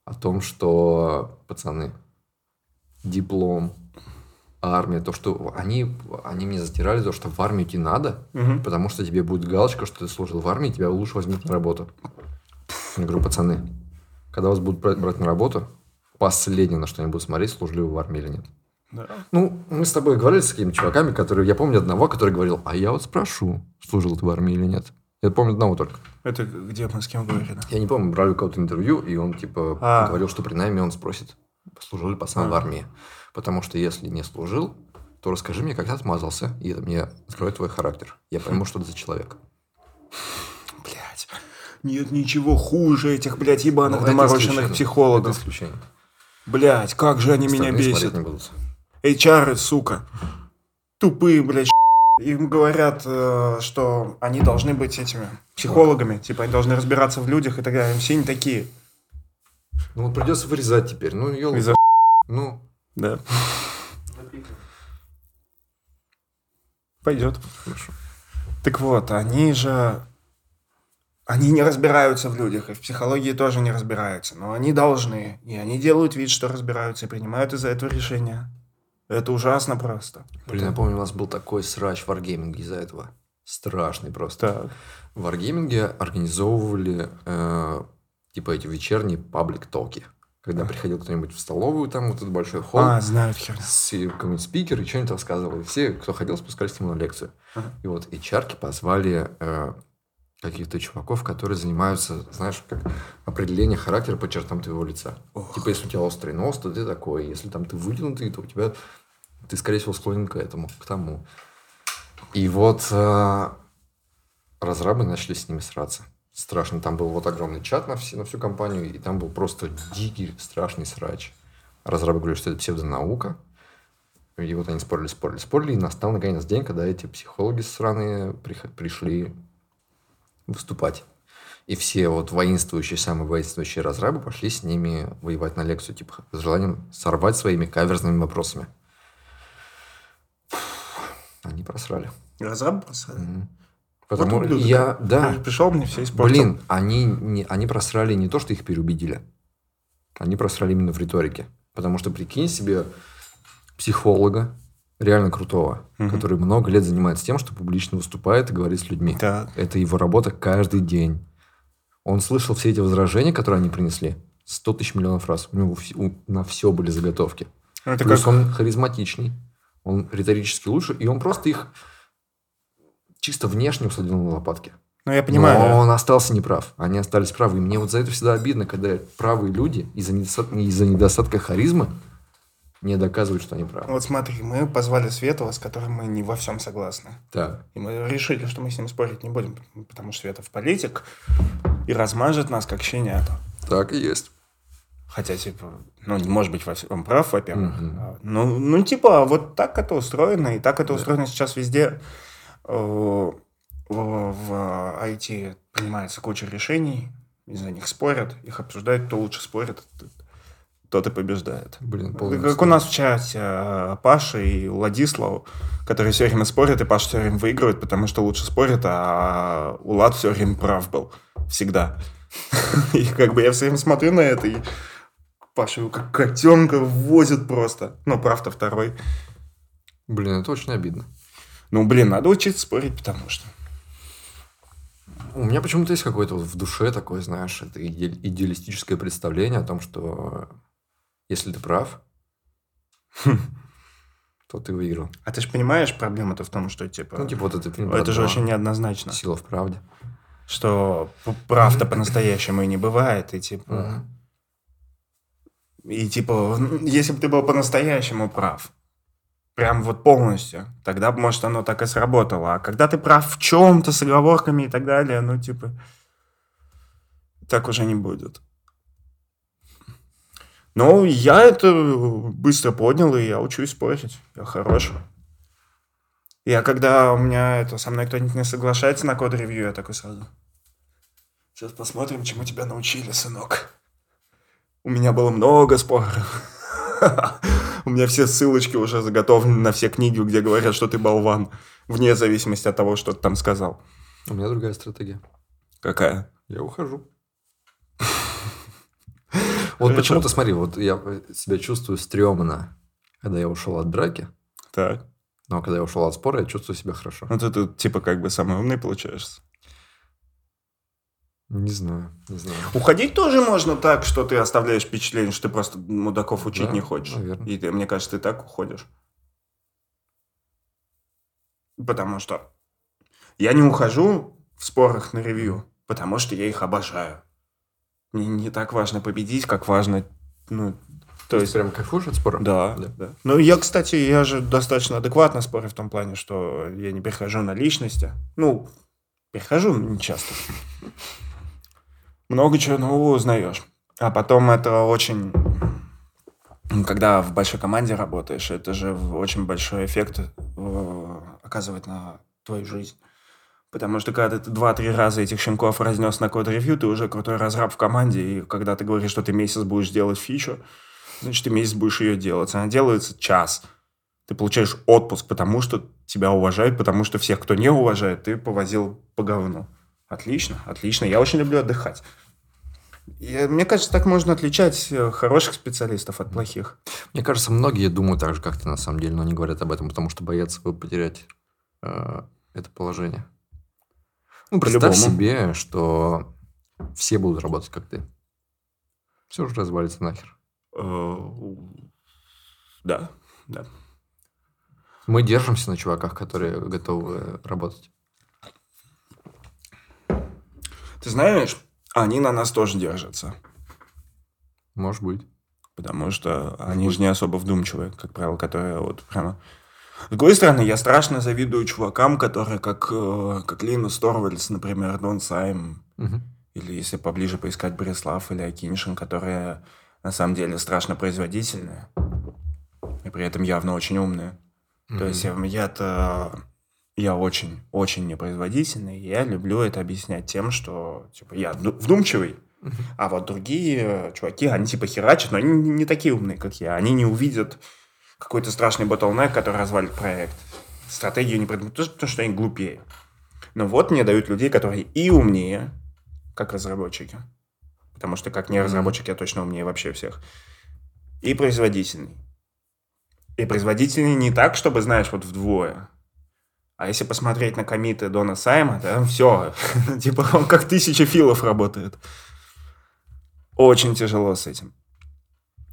[SPEAKER 1] О том, что, пацаны, диплом, армия, то, что они, они мне затирали то, что в армию идти надо,
[SPEAKER 2] Мгм.
[SPEAKER 1] потому что тебе будет галочка, что ты служил в армии, тебя лучше возьмут на работу. Я говорю, пацаны, когда вас будут брать, на работу, последнее, на что они будут смотреть, служили вы в армии или нет.
[SPEAKER 2] Да.
[SPEAKER 1] Ну, мы с тобой говорили с какими чуваками, которые... Я помню одного, который говорил, а я вот спрошу, служил ты в армии или нет. Я помню одного только.
[SPEAKER 2] Это где мы с кем говорили?
[SPEAKER 1] Я не помню, брали у кого-то интервью, и он, типа,
[SPEAKER 2] А.
[SPEAKER 1] говорил, что при найме он спросит. служил пацан
[SPEAKER 2] А.
[SPEAKER 1] в армии. Потому что если не служил, то расскажи мне, как ты отмазался, и это мне откроет твой характер. Я пойму, что ты за человек.
[SPEAKER 2] Блять. Нет ничего хуже этих, блядь, ебаных
[SPEAKER 1] Ну,
[SPEAKER 2] доморощенных
[SPEAKER 1] исключение. Это
[SPEAKER 2] психологов.
[SPEAKER 1] исключение.
[SPEAKER 2] Блять, как же они меня бесят.
[SPEAKER 1] не будут.
[SPEAKER 2] HR, сука. Тупые, блядь, им говорят, э, что они должны быть этими психологами, типа они должны разбираться в людях и так далее. Все не такие.
[SPEAKER 1] Ну, вот придется вырезать теперь. Ну.
[SPEAKER 2] Из-за
[SPEAKER 1] Ну,
[SPEAKER 2] Да. Пойдет.
[SPEAKER 1] хорошо.
[SPEAKER 2] Так вот, они же... Они не разбираются в людях, и в психологии тоже не разбираются, но они должны. И они делают вид, что разбираются, и принимают из-за этого решения. Это ужасно просто.
[SPEAKER 1] Блин, я помню, у нас был такой срач в Wargaming из-за этого. Страшный просто.
[SPEAKER 2] Так.
[SPEAKER 1] В Wargaming организовывали э, типа эти вечерние паблик-токи. Когда приходил кто-нибудь в столовую, там вот этот большой холл,
[SPEAKER 2] А, знают
[SPEAKER 1] какой-нибудь спикер и что-нибудь рассказывал. И все, кто ходил, спускались к нему на лекцию.
[SPEAKER 2] Ага.
[SPEAKER 1] И вот HR позвали э, каких-то чуваков, которые занимаются, знаешь, как определение характера по чертам твоего лица.
[SPEAKER 2] Ох.
[SPEAKER 1] Типа, если у тебя острый нос, то ты такой. Если там ты вытянутый, то у тебя ты, скорее всего, склонен к этому, к тому. И вот э, разрабы начали с ними сраться. Страшно. Там был вот огромный чат на, все, на всю компанию, и там был просто дикий, страшный срач. Разрабы говорили, что это псевдонаука. И вот они спорили, спорили, спорили, и настал наконец день, когда эти психологи сраные пришли выступать. И все вот воинствующие, самые воинствующие разрабы пошли с ними воевать на лекцию, типа, с желанием сорвать своими каверзными вопросами. Они просрали.
[SPEAKER 2] Разраб бросали?
[SPEAKER 1] Мгм. Потому
[SPEAKER 2] ублюдок.
[SPEAKER 1] я, да,
[SPEAKER 2] При- Пришел мне все испортил.
[SPEAKER 1] блин, они, не, они просрали не то, что их переубедили, они просрали именно в риторике. Потому что прикинь себе психолога, реально крутого,
[SPEAKER 2] Мгм.
[SPEAKER 1] который много лет занимается тем, что публично выступает и говорит с людьми.
[SPEAKER 2] Так.
[SPEAKER 1] Это его работа каждый день. Он слышал все эти возражения, которые они принесли. 100 тысяч миллионов раз. У него у- на все были заготовки.
[SPEAKER 2] Это
[SPEAKER 1] Плюс
[SPEAKER 2] как...
[SPEAKER 1] он харизматичный, он риторически лучше, и он просто их чисто внешне усадил на лопатки.
[SPEAKER 2] Ну, я понимаю.
[SPEAKER 1] Но он остался неправ. Они остались правы. И мне вот за это всегда обидно, когда правые люди из-за недостатка, из-за недостатка харизмы не доказывают, что они правы.
[SPEAKER 2] Вот смотри, мы позвали Светова, с которым мы не во всем согласны.
[SPEAKER 1] Так.
[SPEAKER 2] И мы решили, что мы с ним спорить не будем, потому что Светов политик и размажет нас, как щенята.
[SPEAKER 1] Так и есть.
[SPEAKER 2] Хотя, типа, ну, не может быть во всем прав, во-первых. А, Ну, ну, типа, вот так это устроено, и так это устроено сейчас везде. Э, В, IT принимается куча решений, из-за них спорят, их обсуждают, кто лучше спорит, тот и побеждает.
[SPEAKER 1] Блин, полный
[SPEAKER 2] Как у нас в чате э, Паша и Владислав, которые все время спорят, и Паша все время выигрывает, потому что лучше спорит, а Улад все время прав был. Всегда. И как бы я все время смотрю на это, и Паша его как котенка возит просто. Ну, прав-то второй.
[SPEAKER 1] Блин, это очень обидно.
[SPEAKER 2] Ну, блин, надо учиться спорить, потому что...
[SPEAKER 1] У меня почему-то есть какое-то вот в душе такое, знаешь, это иде- идеалистическое представление о том, что если ты прав, то ты выиграл.
[SPEAKER 2] А ты же понимаешь, проблема-то в том, что, типа...
[SPEAKER 1] Ну, типа вот фильм.
[SPEAKER 2] это же очень неоднозначно.
[SPEAKER 1] Сила в правде.
[SPEAKER 2] Что п- прав-то по-настоящему и не бывает, и типа... И типа, если бы ты был по-настоящему прав, прям вот полностью, тогда может, оно так и сработало. А когда ты прав в чем-то с оговорками и так далее, ну, типа, так уже не будет. Ну, я это быстро понял, и я учусь спорить. Я хорош. Я когда у меня это со мной кто-нибудь не соглашается на код-ревью, я такой сразу. Сейчас посмотрим, чему тебя научили, сынок. У меня было много споров. У меня все ссылочки уже заготовлены на все книги, где говорят, что ты болван. Вне зависимости от того, что ты там сказал.
[SPEAKER 1] У меня другая стратегия.
[SPEAKER 2] Какая?
[SPEAKER 1] Я ухожу. Вот почему-то, смотри, вот я себя чувствую стрёмно, когда я ушел от драки,
[SPEAKER 2] Так.
[SPEAKER 1] но когда я ушел от спора, я чувствую себя хорошо.
[SPEAKER 2] Ну ты тут типа как бы самый умный получаешься.
[SPEAKER 1] Не знаю, не знаю.
[SPEAKER 2] Уходить тоже можно так, что ты оставляешь впечатление, что ты просто мудаков учить
[SPEAKER 1] Да,
[SPEAKER 2] не хочешь.
[SPEAKER 1] наверное.
[SPEAKER 2] И ты, мне кажется, ты так уходишь. Потому что я не ухожу в спорах на ревью, потому что я их обожаю. Не, не так важно победить, как важно ну, То есть,
[SPEAKER 1] прям кайфуешь от спора?
[SPEAKER 2] да,
[SPEAKER 1] Да.
[SPEAKER 2] да. Ну, я, кстати, я же достаточно адекватно спорю в том плане, что я не перехожу на личности. Ну, перехожу не часто. Много чего нового узнаешь. А потом это очень... Когда в большой команде работаешь, это же очень большой эффект э, оказывает на твою жизнь. Потому что когда ты два-три раза этих щенков разнес на код-ревью, ты уже крутой разраб в команде, и когда ты говоришь, что ты месяц будешь делать фичу, значит, ты месяц будешь ее делать. Она делается час. Ты получаешь отпуск, потому что тебя уважают, потому что всех, кто не уважает, ты повозил по говну. Отлично, отлично. Я очень люблю отдыхать. И, мне кажется, так можно отличать э, хороших специалистов от плохих.
[SPEAKER 1] Мне кажется, многие думают так же, как ты на самом деле, но не говорят об этом, потому что боятся потерять э, это положение. Ну, представь себе, что все будут работать, как ты. Все же развалится нахер.
[SPEAKER 2] Э, Да, да.
[SPEAKER 1] Мы держимся на чуваках, которые готовы работать.
[SPEAKER 2] Ты знаешь, они на нас тоже держатся.
[SPEAKER 1] Может быть.
[SPEAKER 2] Потому что они же не особо вдумчивые, как правило, которые вот прямо... С другой стороны, я страшно завидую чувакам, которые как, э, как Линус Торвальдс, например, Дон Сайм,
[SPEAKER 1] Мгм.
[SPEAKER 2] или если поближе поискать Борислав или Акиншин, которые на самом деле страшно производительные, и при этом явно очень умные. То есть я- я-то... Я очень, очень непроизводительный, и я люблю это объяснять тем, что типа, я вду- вдумчивый, а вот другие э, чуваки, они типа херачат, но они не такие умные, как я. Они не увидят какой-то страшный bottleneck, который развалит проект. Стратегию не придумают, потому что они глупее. Но вот мне дают людей, которые и умнее, как разработчики. Потому что как не разработчик, я точно умнее вообще всех. И производительный. И производительный не так, чтобы, знаешь, вот вдвое. А если посмотреть на комиты Дона Сайма, там все. типа он как тысяча филов работает. Очень тяжело с этим.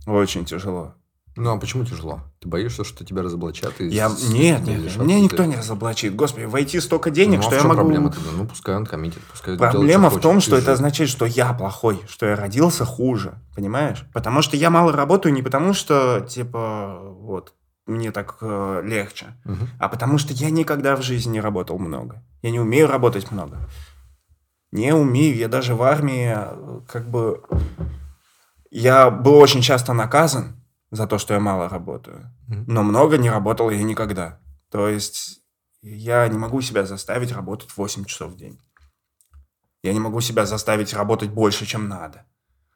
[SPEAKER 2] Очень тяжело.
[SPEAKER 1] Ну, а почему тяжело? Ты боишься, что тебя разоблачат? И
[SPEAKER 2] Я...
[SPEAKER 1] с-
[SPEAKER 2] Нет, нет,
[SPEAKER 1] лишат
[SPEAKER 2] меня никто не разоблачит. Господи, войти столько денег,
[SPEAKER 1] Ну, а
[SPEAKER 2] что
[SPEAKER 1] в
[SPEAKER 2] я могу...
[SPEAKER 1] проблема тогда? Ну, пускай он коммитит, пускай делает,
[SPEAKER 2] Проблема
[SPEAKER 1] что
[SPEAKER 2] в том,
[SPEAKER 1] хочет.
[SPEAKER 2] что
[SPEAKER 1] Ты
[SPEAKER 2] это
[SPEAKER 1] же-
[SPEAKER 2] означает, что я плохой, что я родился хуже, понимаешь? Потому что я мало работаю не потому, что, типа, вот, мне так э, легче,
[SPEAKER 1] Мгм.
[SPEAKER 2] а потому что я никогда в жизни не работал много. Я не умею работать много. Не умею. Я даже в армии, э, как бы... Я был очень часто наказан за то, что я мало работаю.
[SPEAKER 1] Мгм.
[SPEAKER 2] Но много не работал я никогда. То есть я не могу себя заставить работать 8 часов в день. Я не могу себя заставить работать больше, чем надо.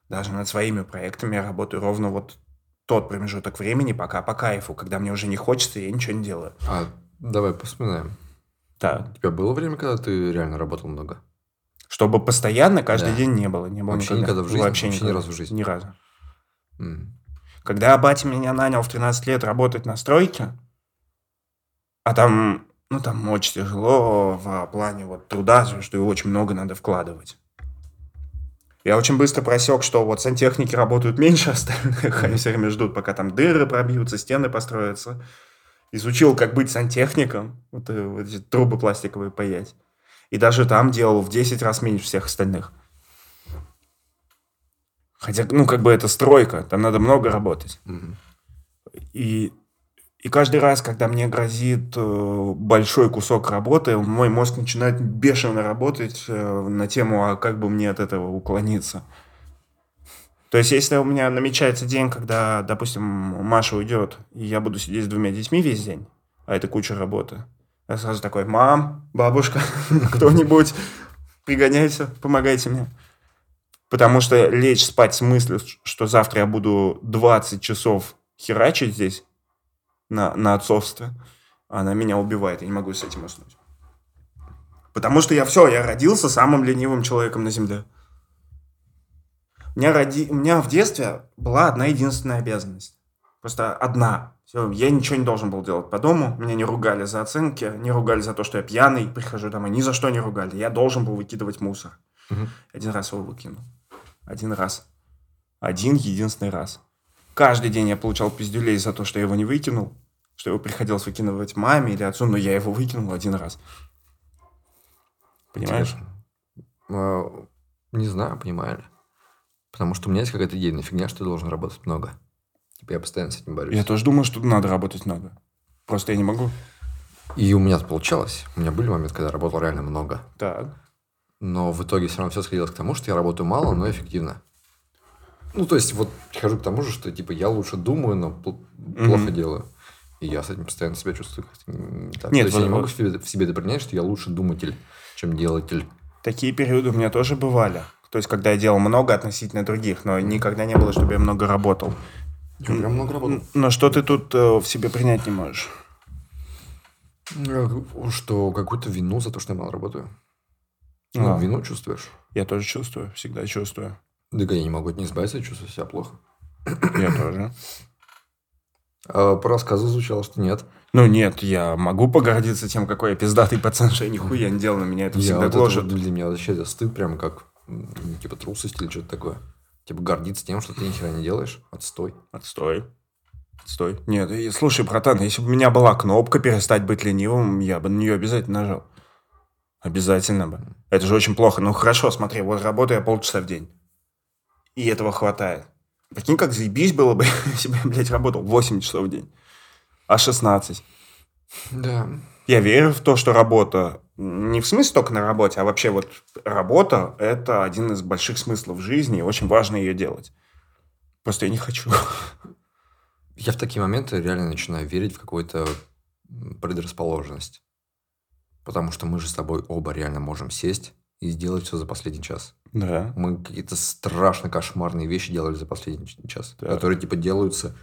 [SPEAKER 2] Даже над своими проектами я работаю ровно вот тот промежуток времени, пока по кайфу, когда мне уже не хочется, я ничего не делаю.
[SPEAKER 1] А, давай вспоминаем.
[SPEAKER 2] Так.
[SPEAKER 1] У тебя было время, когда ты реально работал много?
[SPEAKER 2] Чтобы постоянно каждый
[SPEAKER 1] Да.
[SPEAKER 2] день не было. Не было
[SPEAKER 1] Вообще
[SPEAKER 2] никогда.
[SPEAKER 1] никогда в жизни?
[SPEAKER 2] Вообще,
[SPEAKER 1] Вообще ни
[SPEAKER 2] никогда.
[SPEAKER 1] разу в жизни?
[SPEAKER 2] Ни разу.
[SPEAKER 1] М.
[SPEAKER 2] Когда батя меня нанял в 13 лет работать на стройке, а там, ну, там очень тяжело в плане вот труда, что очень много надо вкладывать. Я очень быстро просек, что вот сантехники работают меньше остальных, они все время ждут, пока там дыры пробьются, стены построятся. Изучил, как быть сантехником, вот, э, вот эти трубы пластиковые паять. И даже там делал в 10 раз меньше всех остальных. Хотя, ну, как бы это стройка, там надо много работать.
[SPEAKER 1] Мгм.
[SPEAKER 2] И, и каждый раз, когда мне грозит э, большой кусок работы, мой мозг начинает бешено работать э, на тему, а как бы мне от этого уклониться. То есть, если у меня намечается день, когда, допустим, Маша уйдет, и я буду сидеть с двумя детьми весь день, а это куча работы, я сразу такой, мам, бабушка, кто-нибудь, пригоняйте, помогайте мне. Потому что лечь спать с мыслью, что завтра я буду 20 часов херачить здесь на, на отцовстве, она меня убивает. Я не могу с этим уснуть. Потому что я все, я родился самым ленивым человеком на Земле. У меня, роди... У меня в детстве была одна единственная обязанность. Просто одна. Всё, я ничего не должен был делать по дому. Меня не ругали за оценки, не ругали за то, что я пьяный, прихожу домой. Ни за что не ругали. Я должен был выкидывать мусор.
[SPEAKER 1] Мгм.
[SPEAKER 2] Один раз его выкинул. Один раз. Один единственный раз. Каждый день я получал пиздюлей за то, что я его не выкинул, что его приходилось выкидывать маме или отцу, но я его выкинул один раз. Понимаешь?
[SPEAKER 1] Интересно. А, Не знаю, понимаю ли. Потому что у меня есть какая-то идейная фигня, что я должен работать много. Типа я постоянно с этим борюсь.
[SPEAKER 2] Я тоже думаю, что надо работать много. Просто я не могу.
[SPEAKER 1] И у меня получалось. У меня были моменты, когда я работал реально много.
[SPEAKER 2] Так.
[SPEAKER 1] Но в итоге все равно все сходилось к тому, что я работаю мало, но эффективно. Ну, то есть, вот прихожу к тому же, что типа я лучше думаю, но пл- плохо делаю. И я с этим постоянно себя чувствую как-то не так.
[SPEAKER 2] Нет,
[SPEAKER 1] то есть я не могу в себе, в себе это принять, что я лучше думатель, чем делатель.
[SPEAKER 2] Такие периоды у меня тоже бывали. То есть, когда я делал много относительно других, но никогда не было, чтобы я много работал.
[SPEAKER 1] Я прям много работал.
[SPEAKER 2] Но что ты тут э, в себе принять не можешь?
[SPEAKER 1] Э, Что какую-то вину за то, что я мало работаю. Ну,
[SPEAKER 2] А.
[SPEAKER 1] вину чувствуешь.
[SPEAKER 2] Я тоже чувствую, всегда чувствую.
[SPEAKER 1] Да я не могу от нее избавиться, чувствую себя плохо.
[SPEAKER 2] Я тоже.
[SPEAKER 1] А по рассказу звучало, что нет.
[SPEAKER 2] Ну нет, я могу погордиться тем, какой я пиздатый пацан, что я нихуя не делал, на меня это
[SPEAKER 1] Я
[SPEAKER 2] всегда
[SPEAKER 1] вот
[SPEAKER 2] гложет.
[SPEAKER 1] для меня вообще это стыд прям как типа трусость или что-то такое. Типа гордиться тем, что ты ни хера не делаешь. Отстой.
[SPEAKER 2] Отстой. Отстой. Нет, и- слушай, братан, если бы у меня была кнопка перестать быть ленивым, я бы на нее обязательно нажал. Обязательно бы. Это же очень плохо. Ну хорошо, смотри, вот работаю я полчаса в день. И этого хватает. Прикинь, как заебись было бы, если бы я, блядь, работал 8 часов в день. А 16.
[SPEAKER 1] Да.
[SPEAKER 2] Я верю в то, что работа, не в смысле только на работе, а вообще вот работа – это один из больших смыслов жизни, и очень важно ее делать. Просто я не хочу.
[SPEAKER 1] Я в такие моменты реально начинаю верить в какую-то предрасположенность. Потому что мы же с тобой оба реально можем сесть и сделать все за последний час.
[SPEAKER 2] Да.
[SPEAKER 1] Мы какие-то страшно кошмарные вещи делали за последний час,
[SPEAKER 2] Так.
[SPEAKER 1] которые типа делаются.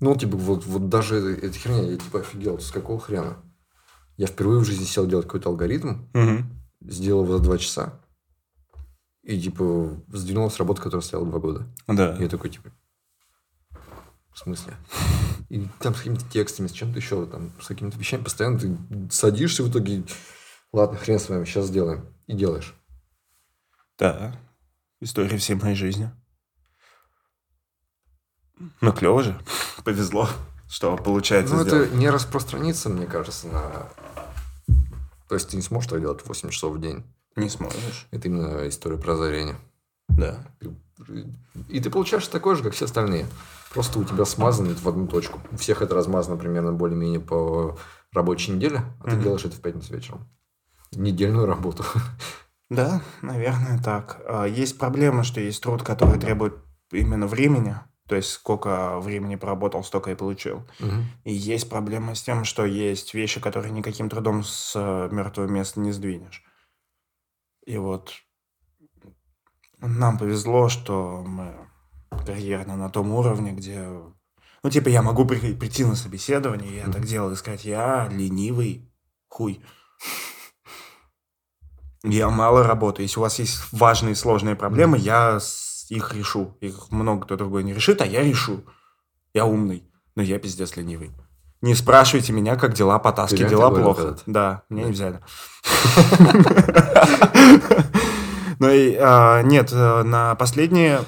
[SPEAKER 1] Ну, типа, вот, вот даже эта херня, я типа офигел, с какого хрена? Я впервые в жизни сел делать какой-то алгоритм,
[SPEAKER 2] Мгм.
[SPEAKER 1] сделал его за два часа. И, типа, сдвинул с работы, которая стояла два года.
[SPEAKER 2] Да.
[SPEAKER 1] И я такой, типа, в смысле? И там с какими-то текстами, с чем-то еще, там, с какими-то вещами постоянно ты садишься в итоге, ладно, хрен с вами, сейчас сделаем. И делаешь.
[SPEAKER 2] Да. История всей моей жизни. Ну, клево же. Повезло, что получается
[SPEAKER 1] Ну,
[SPEAKER 2] сделать.
[SPEAKER 1] это не распространится, мне кажется, на... То есть ты не сможешь так делать 8 часов в день.
[SPEAKER 2] Не сможешь.
[SPEAKER 1] Это именно история про озарение.
[SPEAKER 2] Да.
[SPEAKER 1] И ты получаешь такое же, как все остальные. Просто у тебя смазано в одну точку. У всех это размазано примерно более-менее по рабочей неделе, а ты
[SPEAKER 2] Мгм.
[SPEAKER 1] делаешь это в пятницу вечером. Недельную работу.
[SPEAKER 2] Да, наверное, так. А, Есть проблема, что есть труд, который требует именно времени. То есть, сколько времени поработал, столько и получил. И есть проблема с тем, что есть вещи, которые никаким трудом с э, мертвого места не сдвинешь. И вот нам повезло, что мы карьерно на том уровне, где... Ну, типа, я могу при- прийти на собеседование, я
[SPEAKER 1] Мгм.
[SPEAKER 2] так делал, и сказать, я ленивый хуй. Я мало работаю. Если у вас есть важные сложные проблемы, я их решу. Их много кто другой не решит, а я решу. Я умный, но я пиздец ленивый. Не спрашивайте меня, как дела по таске. Дела плохо. Да, меня не взяли. Ну и а, нет, э, на последние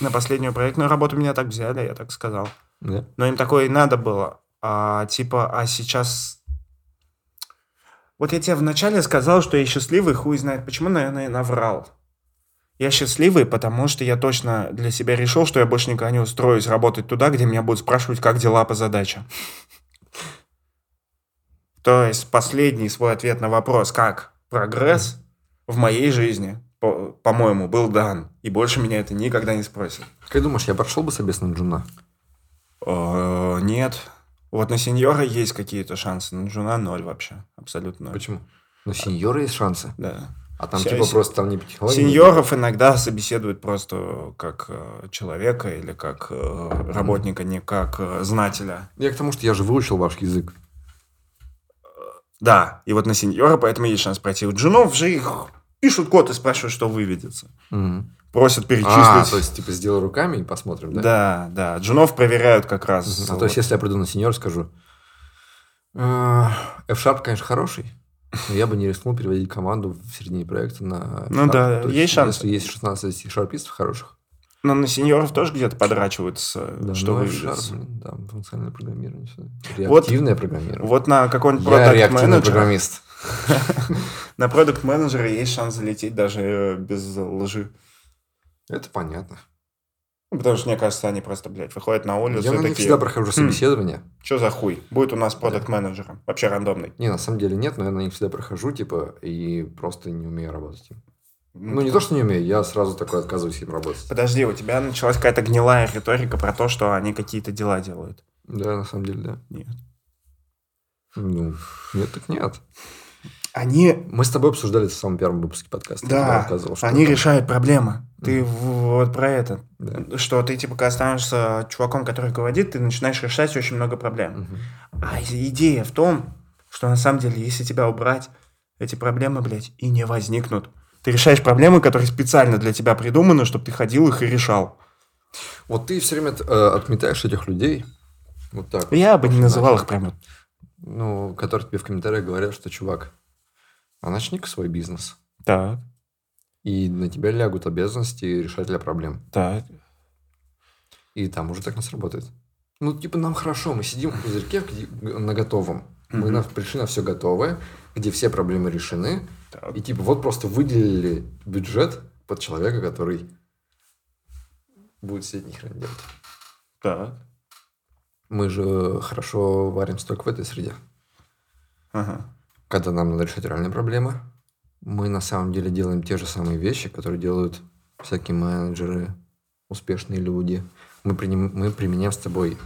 [SPEAKER 2] на последнюю проектную работу меня так взяли, я так сказал. Но им такое и надо было. А, типа, а сейчас... Вот я тебе вначале сказал, что я счастливый, хуй знает почему, наверное, я наврал. Я счастливый, потому что я точно для себя решил, что я больше никогда не устроюсь работать туда, где меня будут спрашивать, как дела по задачам. То есть последний свой ответ на вопрос, как прогресс в моей жизни, по- по-моему, был дан. И больше меня это никогда не спросят.
[SPEAKER 1] Как думаешь, я прошел бы собес на Джуна?
[SPEAKER 2] Э, Нет. Вот на сеньора есть какие-то шансы, на джуна ноль вообще. Абсолютно ноль.
[SPEAKER 1] Почему? Ну, сеньоры есть шансы.
[SPEAKER 2] Да.
[SPEAKER 1] А там
[SPEAKER 2] Вся
[SPEAKER 1] типа
[SPEAKER 2] се-
[SPEAKER 1] просто там не по технологии.
[SPEAKER 2] Сеньоров иногда собеседуют просто как э, человека или как э, работника, не как э, знателя.
[SPEAKER 1] Я к тому, что я же выучил ваш язык.
[SPEAKER 2] Да, и вот на сеньора поэтому есть шанс пройти. У джунов же их пишут код и спрашивают, что выведется.
[SPEAKER 1] Мгм.
[SPEAKER 2] Просят
[SPEAKER 1] А,
[SPEAKER 2] перечислить.
[SPEAKER 1] то есть, типа, сделай руками и посмотрим, да?
[SPEAKER 2] Да, да. Джунов проверяют как раз.
[SPEAKER 1] А
[SPEAKER 2] вот.
[SPEAKER 1] то есть, если я приду на сеньор, скажу, «Э, F-Sharp, конечно, хороший, но я бы не рискнул переводить команду в середине проекта на
[SPEAKER 2] Ну
[SPEAKER 1] F-Sharp».
[SPEAKER 2] да,
[SPEAKER 1] То
[SPEAKER 2] есть шанс.
[SPEAKER 1] Если есть 16 шарпистов хороших,
[SPEAKER 2] Но на сеньоров тоже где-то подрачиваются,
[SPEAKER 1] да,
[SPEAKER 2] что
[SPEAKER 1] ну. F-Sharp, блин, да, функциональное программирование. всё.
[SPEAKER 2] Вот-
[SPEAKER 1] Реактивное программирование.
[SPEAKER 2] Вот на каком-нибудь
[SPEAKER 1] я
[SPEAKER 2] продукт менеджере
[SPEAKER 1] программист.
[SPEAKER 2] на продукт менеджера есть шанс залететь даже э, без лжи.
[SPEAKER 1] Это понятно.
[SPEAKER 2] Ну, потому что, мне кажется, они просто, блядь, выходят на улицу
[SPEAKER 1] Я
[SPEAKER 2] и
[SPEAKER 1] на них
[SPEAKER 2] такие,
[SPEAKER 1] всегда прохожу собеседование.
[SPEAKER 2] что за хуй? Будет у нас продукт менеджером Вообще рандомный.
[SPEAKER 1] Не, на самом деле нет, но я на них всегда прохожу, типа, и просто не умею работать им. Ну, не то, что не умею, я сразу такой отказываюсь им работать.
[SPEAKER 2] Подожди, у тебя началась какая-то гнилая риторика про то, что они какие-то дела делают.
[SPEAKER 1] Да, на самом деле, да.
[SPEAKER 2] Нет.
[SPEAKER 1] Ну, нет, так нет.
[SPEAKER 2] Они,
[SPEAKER 1] Мы с тобой обсуждали это в самом первом выпуске подкаста.
[SPEAKER 2] Да, они решают проблемы. Ты вот про это.
[SPEAKER 1] Да.
[SPEAKER 2] Что ты, типа, когда становишься чуваком, который руководит, ты начинаешь решать очень много проблем.
[SPEAKER 1] Мгм.
[SPEAKER 2] А идея в том, что на самом деле, если тебя убрать, эти проблемы, блядь, и не возникнут. Ты решаешь проблемы, которые специально для тебя придуманы, чтобы ты ходил их и решал.
[SPEAKER 1] Вот ты все время э, отметаешь этих людей, вот так.
[SPEAKER 2] Я бы не называл их прям вот
[SPEAKER 1] Ну, которые тебе в комментариях говорят, что, чувак, а начни-ка свой бизнес.
[SPEAKER 2] так,
[SPEAKER 1] И на тебя лягут обязанности решателя проблем.
[SPEAKER 2] так.
[SPEAKER 1] И там уже так не сработает. Ну, типа, нам хорошо, мы сидим в пузырьке на готовом. Мы
[SPEAKER 2] Мгм.
[SPEAKER 1] на, пришли на все готовое, где все проблемы решены.
[SPEAKER 2] так.
[SPEAKER 1] И типа вот просто выделили бюджет под человека, который будет сидеть ни хрена делать.
[SPEAKER 2] Так.
[SPEAKER 1] Мы же хорошо варимся только в этой среде.
[SPEAKER 2] Ага.
[SPEAKER 1] Когда нам надо решать реальные проблемы, мы на самом деле делаем те же самые вещи, которые делают всякие менеджеры, успешные люди. Мы, приним- мы применяем с тобой,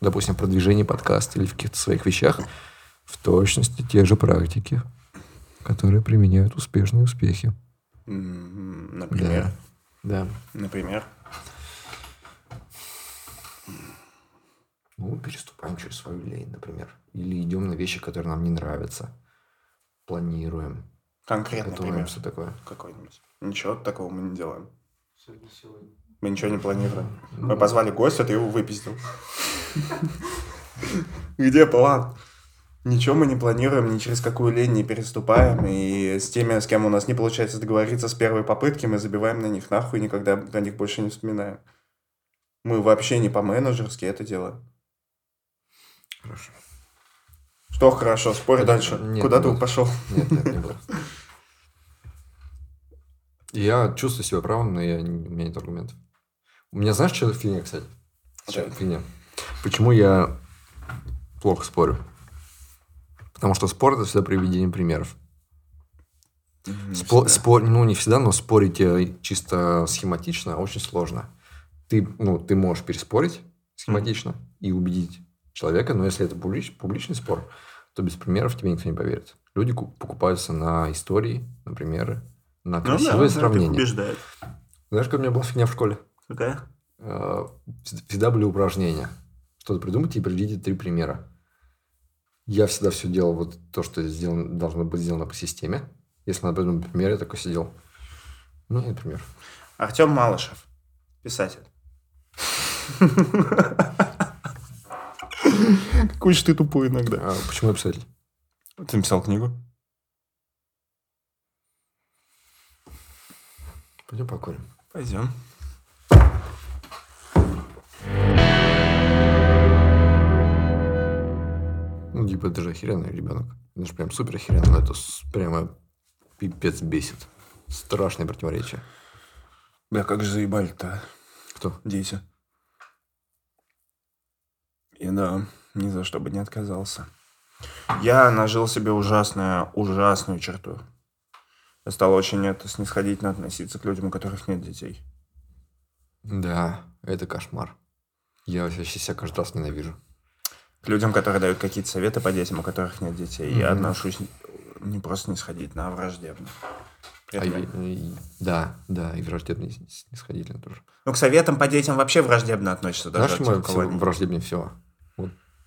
[SPEAKER 1] допустим, в продвижении подкаста или в каких-то своих вещах в точности те же практики, которые применяют успешные успехи.
[SPEAKER 2] М, Например.
[SPEAKER 1] Да.
[SPEAKER 2] Например.
[SPEAKER 1] Ну, переступаем через свою лень, например. Или идем на вещи, которые нам не нравятся. Планируем.
[SPEAKER 2] Конкретно пример.
[SPEAKER 1] все такое.
[SPEAKER 2] Какой-нибудь. Ничего такого мы не делаем.
[SPEAKER 3] Сегодня сегодня.
[SPEAKER 2] Мы ничего не планируем.
[SPEAKER 1] Ну,
[SPEAKER 2] Мы позвали гостя, ты его выпиздил. Где план? Ничего мы не планируем, ни через какую лень не переступаем. И с теми, с кем у нас не получается договориться с первой попытки, мы забиваем на них нахуй и никогда про них больше не вспоминаем. Мы вообще не по-менеджерски это делаем.
[SPEAKER 1] Хорошо.
[SPEAKER 2] Что хорошо, спорь
[SPEAKER 1] Нет,
[SPEAKER 2] дальше.
[SPEAKER 1] нет,
[SPEAKER 2] Куда ты пошел?
[SPEAKER 1] Нет, нет, не было. Я чувствую себя правым, но я, не- у меня нет аргументов. У меня знаешь, что фигня, кстати? Что фигня? Почему я плохо спорю? Потому что спор это всегда приведение примеров. Спо- спор- ну, не всегда, но спорить э, чисто схематично очень сложно. Ты, ну, ты можешь переспорить схематично и убедить человека, но если это публич- публичный спор, то без примеров тебе никто не поверит. Люди ку- покупаются на истории, на примеры, на
[SPEAKER 2] Ну
[SPEAKER 1] красивые сравнения.
[SPEAKER 2] убеждает.
[SPEAKER 1] Знаешь, какая у меня была фигня в школе?
[SPEAKER 2] Какая?
[SPEAKER 1] Э, Всегда были упражнения. Что-то придумайте и приведите три примера. Я всегда все делал вот то, что сделано, должно быть сделано по системе. Если надо придумать пример, я такой сидел. Ну, нет пример.
[SPEAKER 2] Артем Малышев, писатель. Какой же ты тупой иногда.
[SPEAKER 1] А почему я писатель?
[SPEAKER 2] Ты написал книгу?
[SPEAKER 1] Пойдем покурим.
[SPEAKER 2] Пойдем.
[SPEAKER 1] Ну, типа, это же охеренный ребенок. Это же прям супер охеренно. но Это прямо пипец бесит. Страшное противоречие.
[SPEAKER 2] Да как же заебали-то,
[SPEAKER 1] Кто?
[SPEAKER 2] дети. И да, ни за что бы не отказался. Я нажил себе ужасную, ужасную черту. Я стал очень это снисходительно относиться к людям, у которых нет детей.
[SPEAKER 1] Да, это кошмар. Я вообще себя каждый раз ненавижу.
[SPEAKER 2] К людям, которые дают какие-то советы по детям, у которых нет детей. Я
[SPEAKER 1] Мгм.
[SPEAKER 2] отношусь не просто снисходительно, а враждебно.
[SPEAKER 1] А я- и- да, да, и враждебный снисходительно тоже.
[SPEAKER 2] Ну, к советам по детям вообще враждебно относятся. Даже
[SPEAKER 1] Знаешь,
[SPEAKER 2] нет.
[SPEAKER 1] враждебнее всего?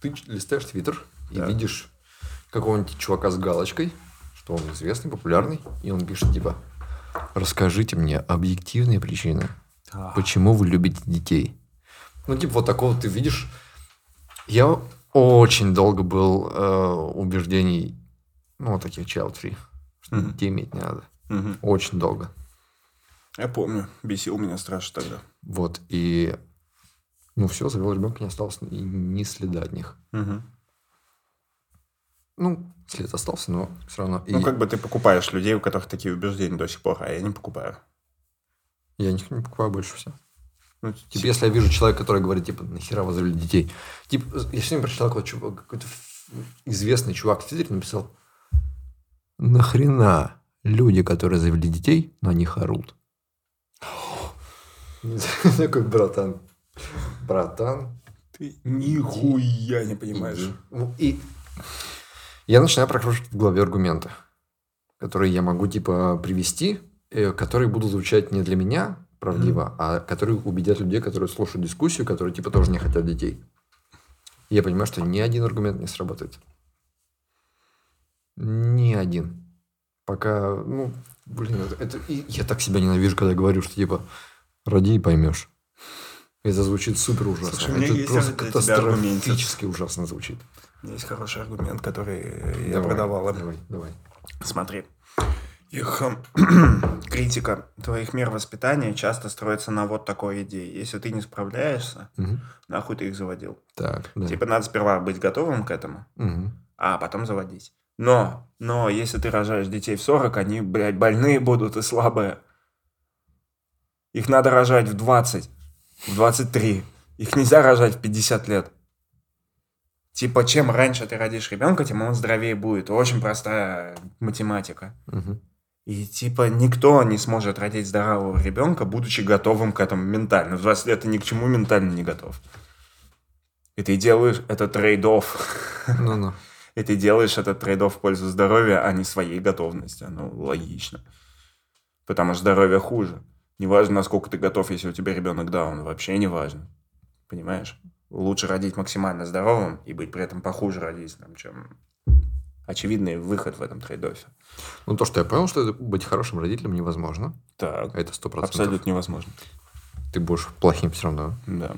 [SPEAKER 1] Ты листаешь твиттер и
[SPEAKER 2] Да.
[SPEAKER 1] видишь какого-нибудь чувака с галочкой, что он известный, популярный, и он пишет типа «Расскажите мне объективные причины, почему вы любите детей». Ну, типа вот такого ты видишь. Я очень долго был э, убеждений, ну, вот таких child-free, что
[SPEAKER 2] Мгм.
[SPEAKER 1] детей иметь не надо.
[SPEAKER 2] Мгм.
[SPEAKER 1] Очень долго.
[SPEAKER 2] Я помню, бесил меня страшно тогда.
[SPEAKER 1] Вот, и ну все, завел ребенка, не осталось и ни следа от них.
[SPEAKER 2] Мгм.
[SPEAKER 1] Ну, след остался, но все равно. И
[SPEAKER 2] Ну, как бы ты покупаешь людей, у которых такие убеждения до сих пор, а я не покупаю.
[SPEAKER 1] я них не покупаю больше все.
[SPEAKER 2] Ну,
[SPEAKER 1] Типа, если я вижу человека, который говорит, типа, нахера вы завели детей? Типа, я сегодня прочитал какой-то, чувак, какой-то ф- известный чувак в Твиттере написал, нахрена люди, которые завели детей, на них орут? Такой, братан, братан,
[SPEAKER 2] Ты нихуя не понимаешь.
[SPEAKER 1] Ну, И я начинаю прокручивать в голове аргументы, которые я могу, типа, привести, э, которые будут звучать не для меня правдиво, а которые убедят людей, которые слушают дискуссию, которые, типа, тоже не хотят детей. И я понимаю, что ни один аргумент не сработает. Ни один. Пока, ну, блин, это, это- и я так себя ненавижу, когда говорю, что, типа, роди и поймешь. Это звучит супер ужасно.
[SPEAKER 2] Слушай,
[SPEAKER 1] это
[SPEAKER 2] есть
[SPEAKER 1] просто катастрофически ужасно звучит.
[SPEAKER 2] У меня есть хороший аргумент, который я
[SPEAKER 1] Давай,
[SPEAKER 2] продавал. им.
[SPEAKER 1] Давай, давай.
[SPEAKER 2] Смотри. Их эм, критика твоих мер воспитания часто строится на вот такой идее. Если ты не справляешься,
[SPEAKER 1] Мгм.
[SPEAKER 2] нахуй ты их заводил.
[SPEAKER 1] Так, да.
[SPEAKER 2] Типа надо сперва быть готовым к этому,
[SPEAKER 1] Мгм.
[SPEAKER 2] а потом заводить. Но, но если ты рожаешь детей в 40, они, блядь, больные будут и слабые. Их надо рожать в 20, в 23. Их нельзя рожать в 50 лет. Типа, чем раньше ты родишь ребенка, тем он здоровее будет. Очень простая математика.
[SPEAKER 1] Мгм.
[SPEAKER 2] И типа никто не сможет родить здорового ребенка, будучи готовым к этому ментально. В 20 лет ты ни к чему ментально не готов. И ты делаешь этот trade-off.
[SPEAKER 1] Ну-ну.
[SPEAKER 2] И ты делаешь этот trade-off в пользу здоровья, а не своей готовности. Ну, логично. Потому что здоровье хуже. Неважно, насколько ты готов, если у тебя ребенок даун. Вообще не важно. Понимаешь? Лучше родить максимально здоровым и быть при этом похуже родителем, чем очевидный выход в этом trade-off е.
[SPEAKER 1] Ну, то, что я понял, что быть хорошим родителем невозможно.
[SPEAKER 2] Так,
[SPEAKER 1] Это сто процентов.
[SPEAKER 2] абсолютно невозможно.
[SPEAKER 1] Ты будешь плохим все равно.
[SPEAKER 2] Да.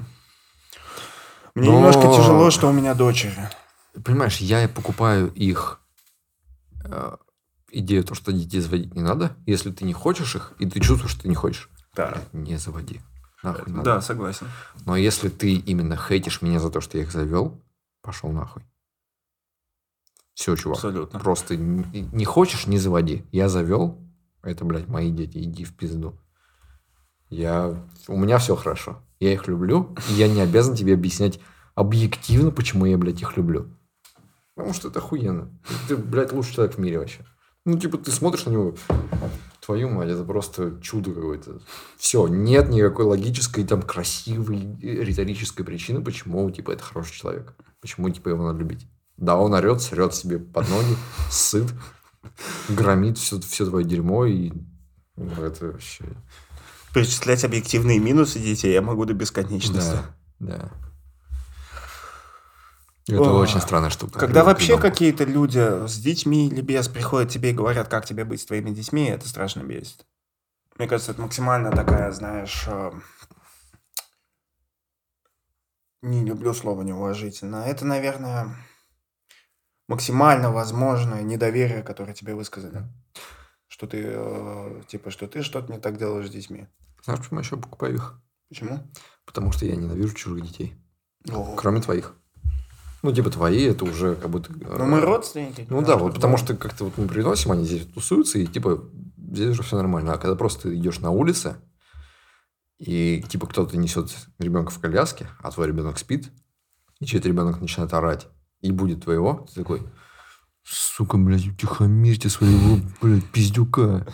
[SPEAKER 2] Мне
[SPEAKER 1] Но-
[SPEAKER 2] немножко тяжело, что у меня дочери.
[SPEAKER 1] Понимаешь, я покупаю их э, идею, то, что детей заводить не надо. Если ты не хочешь их, и ты чувствуешь, что ты не хочешь,
[SPEAKER 2] Да.
[SPEAKER 1] не заводи. Нахуй надо.
[SPEAKER 2] Да, согласен.
[SPEAKER 1] Но если ты именно хейтишь меня за то, что я их завел, пошел нахуй. Все, чувак.
[SPEAKER 2] Абсолютно.
[SPEAKER 1] Просто не не хочешь, не заводи. Я завел, это, блядь, мои дети, иди в пизду. Я... У меня все хорошо. Я их люблю, и я не обязан тебе объяснять объективно, почему я, блядь, их люблю. Потому что это охуенно. Ты, блядь, лучший человек в мире вообще. Ну, типа, ты смотришь на него, твою мать, это просто чудо какое-то. Все, нет никакой логической, там, красивой, э, риторической причины, почему, типа, это хороший человек. Почему, типа, его надо любить. Да, он орет, срет себе под ноги, сыт, громит все, все твое дерьмо, и ну, это вообще...
[SPEAKER 2] Перечислять объективные минусы детей я могу до бесконечности.
[SPEAKER 1] Да, да. Это
[SPEAKER 2] Ох.
[SPEAKER 1] очень странная штука.
[SPEAKER 2] Когда вообще какие-то люди с детьми или без приходят тебе и говорят, как тебе быть с твоими детьми, это страшно бесит. Мне кажется, это максимально такая, знаешь, э, не люблю слово неуважительно. Это, наверное, максимально возможное недоверие, которое тебе высказали. Что ты, э, типа, что ты что-то не так делаешь с детьми.
[SPEAKER 1] Знаешь, почему я еще покупаю их?
[SPEAKER 2] Почему?
[SPEAKER 1] Потому что я ненавижу чужих детей.
[SPEAKER 2] О.
[SPEAKER 1] Кроме твоих. Ну, типа, твои, это уже как будто... э,
[SPEAKER 2] Ну, мы родственники.
[SPEAKER 1] Ну да, вот потому что как-то вот мы приносим, они здесь тусуются, и типа здесь уже все нормально. А когда просто идешь на улице, и типа кто-то несет ребенка в коляске, а твой ребенок спит, и чей-то ребенок начинает орать, и будет твоего, ты такой, сука, блядь, утихомирьте своего, блядь, пиздюка.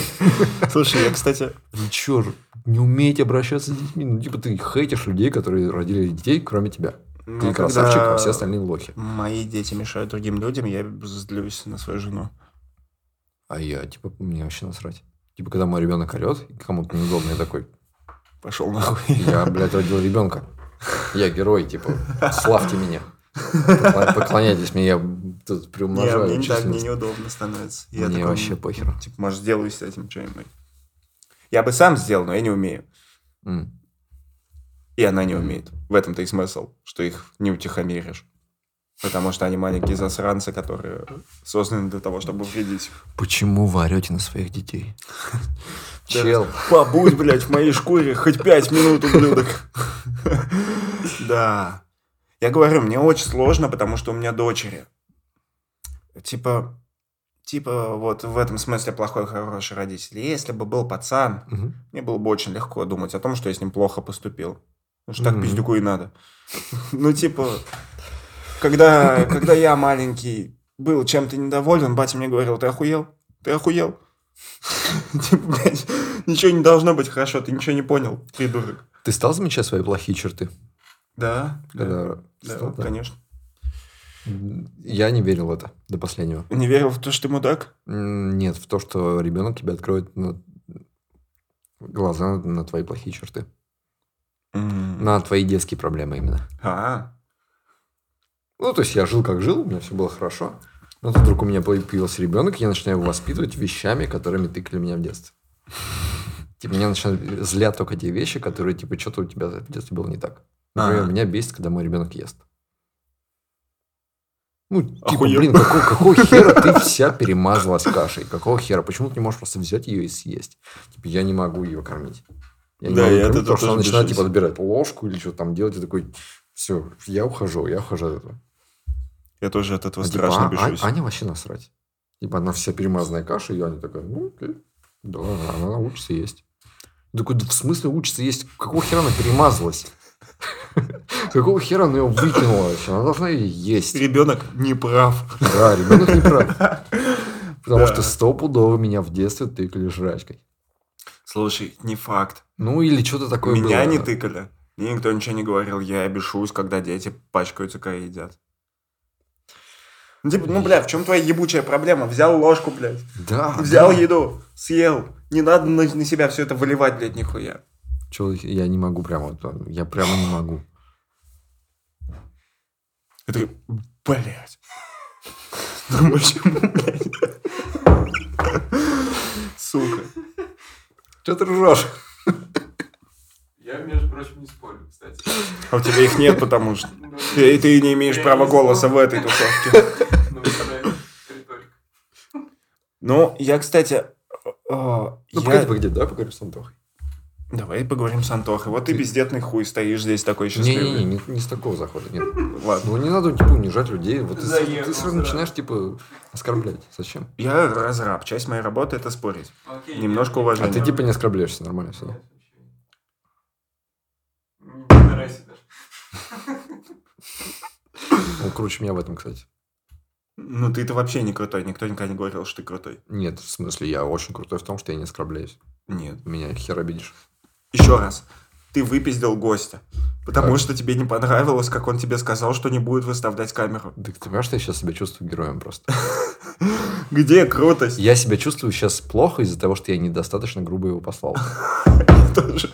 [SPEAKER 2] Слушай, я, кстати,
[SPEAKER 1] Вы чё, не умеете обращаться с детьми? Ну, типа, ты хейтишь людей, которые родили детей, кроме тебя. Ты красавчик, а все остальные лохи.
[SPEAKER 2] Мои дети мешают другим людям, я злюсь на свою жену.
[SPEAKER 1] А я, типа, мне вообще насрать. Типа, когда мой ребенок орет, кому-то неудобно, я такой,
[SPEAKER 2] Пошел нахуй.
[SPEAKER 1] я, блядь, родил ребенка. Я герой, типа, славьте меня. Поклоняйтесь мне, я тут
[SPEAKER 2] Не,
[SPEAKER 1] приумножаю
[SPEAKER 2] мне не так, мне
[SPEAKER 1] численность.
[SPEAKER 2] неудобно становится. Я
[SPEAKER 1] Мне
[SPEAKER 2] такой,
[SPEAKER 1] вообще похер.
[SPEAKER 2] Типа, может, сделаю с этим что-нибудь. Я бы сам сделал, но я не умею.
[SPEAKER 1] М.
[SPEAKER 2] И она не умеет. В этом-то и смысл, что их не утихомиришь. Потому что они маленькие засранцы, которые созданы для того, чтобы вредить.
[SPEAKER 1] Почему вы орете на своих детей? Чел.
[SPEAKER 2] Побудь, блядь, в моей шкуре хоть пять минут, ублюдок. Да. Я говорю, мне очень сложно, потому что у меня дочери. Типа, типа, вот в этом смысле плохой, хороший родитель. Если бы был пацан, мне было бы очень легко думать о том, что я с ним плохо поступил. Потому что так пиздюку и надо. Ну, типа, когда, когда я маленький был чем-то недоволен, батя мне говорил, ты охуел? Ты охуел? Типа, блядь, ничего не должно быть хорошо, ты ничего не понял, придурок.
[SPEAKER 1] Ты стал замечать свои плохие черты?
[SPEAKER 2] Да, да,
[SPEAKER 1] Когда
[SPEAKER 2] да,
[SPEAKER 1] стал, да?
[SPEAKER 2] конечно.
[SPEAKER 1] Я не верил в это до последнего.
[SPEAKER 2] Не верил в то, что ты мудак?
[SPEAKER 1] Нет, в то, что ребенок тебе откроет глаза на твои плохие черты.
[SPEAKER 2] М.
[SPEAKER 1] На твои детские проблемы именно.
[SPEAKER 2] А,
[SPEAKER 1] Ну, то есть я жил как жил, у меня все было хорошо. Но тут вдруг у меня появился ребенок, и я начинаю его воспитывать вещами, которыми тыкали меня в детстве. Типа, меня начинают злят только те вещи, которые, типа, что-то у тебя в детстве было не так. Например,
[SPEAKER 2] Ага.
[SPEAKER 1] меня бесит, когда мой ребенок ест. Ну, типа,
[SPEAKER 2] Охуел.
[SPEAKER 1] блин, какого, какого хера ты вся перемазалась кашей? Какого хера? Почему ты не можешь просто взять ее и съесть? Типа, я не могу ее кормить. Я не
[SPEAKER 2] Да,
[SPEAKER 1] могу
[SPEAKER 2] я этого
[SPEAKER 1] потому что она начинает, типа, отбирать ложку или что-то там делать. И такой, все, я ухожу, я ухожу от этого.
[SPEAKER 2] я тоже от этого
[SPEAKER 1] А, типа,
[SPEAKER 2] страшно
[SPEAKER 1] а-
[SPEAKER 2] бешусь.
[SPEAKER 1] А- Аня вообще насрать. Типа, она вся перемазанная каша, и Аня такая, ну, окей. Да, она учится есть. Такой, в смысле учится есть? Какого хера она перемазалась? Какого хера она ее выкинула? Она должна ее есть.
[SPEAKER 2] Ребенок не прав.
[SPEAKER 1] Да, ребенок не прав. Потому что стопудово меня в детстве тыкали жрачкой.
[SPEAKER 2] Слушай, не факт.
[SPEAKER 1] Ну, или что-то такое
[SPEAKER 2] Меня
[SPEAKER 1] было.
[SPEAKER 2] не тыкали. Мне никто ничего не говорил. Я бешусь, когда дети пачкаются, когда едят. Ну, типа, ну, бля, в чем твоя ебучая проблема? Взял ложку, блядь.
[SPEAKER 1] Да.
[SPEAKER 2] Взял
[SPEAKER 1] да.
[SPEAKER 2] еду, съел. Не надо на, на себя все это выливать, блядь, нихуя.
[SPEAKER 1] Чё, я не могу прямо. вот, Я прямо не могу.
[SPEAKER 2] Такой, блядь. Ну почему, блядь? Сука.
[SPEAKER 1] Что ты ржешь?
[SPEAKER 3] Я, между прочим, не спорю, кстати.
[SPEAKER 2] А у тебя их нет, потому что
[SPEAKER 3] Ну,
[SPEAKER 2] ты, ты не имеешь права голоса в этой тусовке.
[SPEAKER 3] Ну.
[SPEAKER 2] Ну, я, кстати, э,
[SPEAKER 1] Ну, погоди, погоди, давай поговорим с Антохой.
[SPEAKER 2] Давай поговорим с Антохой. Вот ты
[SPEAKER 1] Ты-
[SPEAKER 2] бездетный хуй стоишь здесь такой счастливый.
[SPEAKER 1] Не-не-не, не, не с такого захода, нет.
[SPEAKER 2] Ладно.
[SPEAKER 1] Ну, не надо, типа, унижать людей. Вот ты,
[SPEAKER 3] Заехал
[SPEAKER 1] ты сразу начинаешь, типа, оскорблять. Зачем?
[SPEAKER 2] Я разраб. Часть моей работы это спорить.
[SPEAKER 3] Окей,
[SPEAKER 2] Немножко уважения.
[SPEAKER 1] А ты, типа, не оскорбляешься, нормально все. Он круче меня в этом, кстати.
[SPEAKER 2] Ну, ты-то вообще не крутой. Никто никогда не говорил, что ты крутой.
[SPEAKER 1] Нет, в смысле, я очень крутой в том, что я не оскорбляюсь.
[SPEAKER 2] Нет.
[SPEAKER 1] Меня хер обидишь.
[SPEAKER 2] Еще раз. Ты выпиздил гостя. Потому
[SPEAKER 1] Так.
[SPEAKER 2] что тебе не понравилось, как он тебе сказал, что не будет выставлять камеру.
[SPEAKER 1] Так ты понимаешь, что я сейчас себя чувствую героем просто?
[SPEAKER 2] Где крутость?
[SPEAKER 1] Я себя чувствую сейчас плохо из-за того, что я недостаточно грубо его послал.
[SPEAKER 2] Тоже.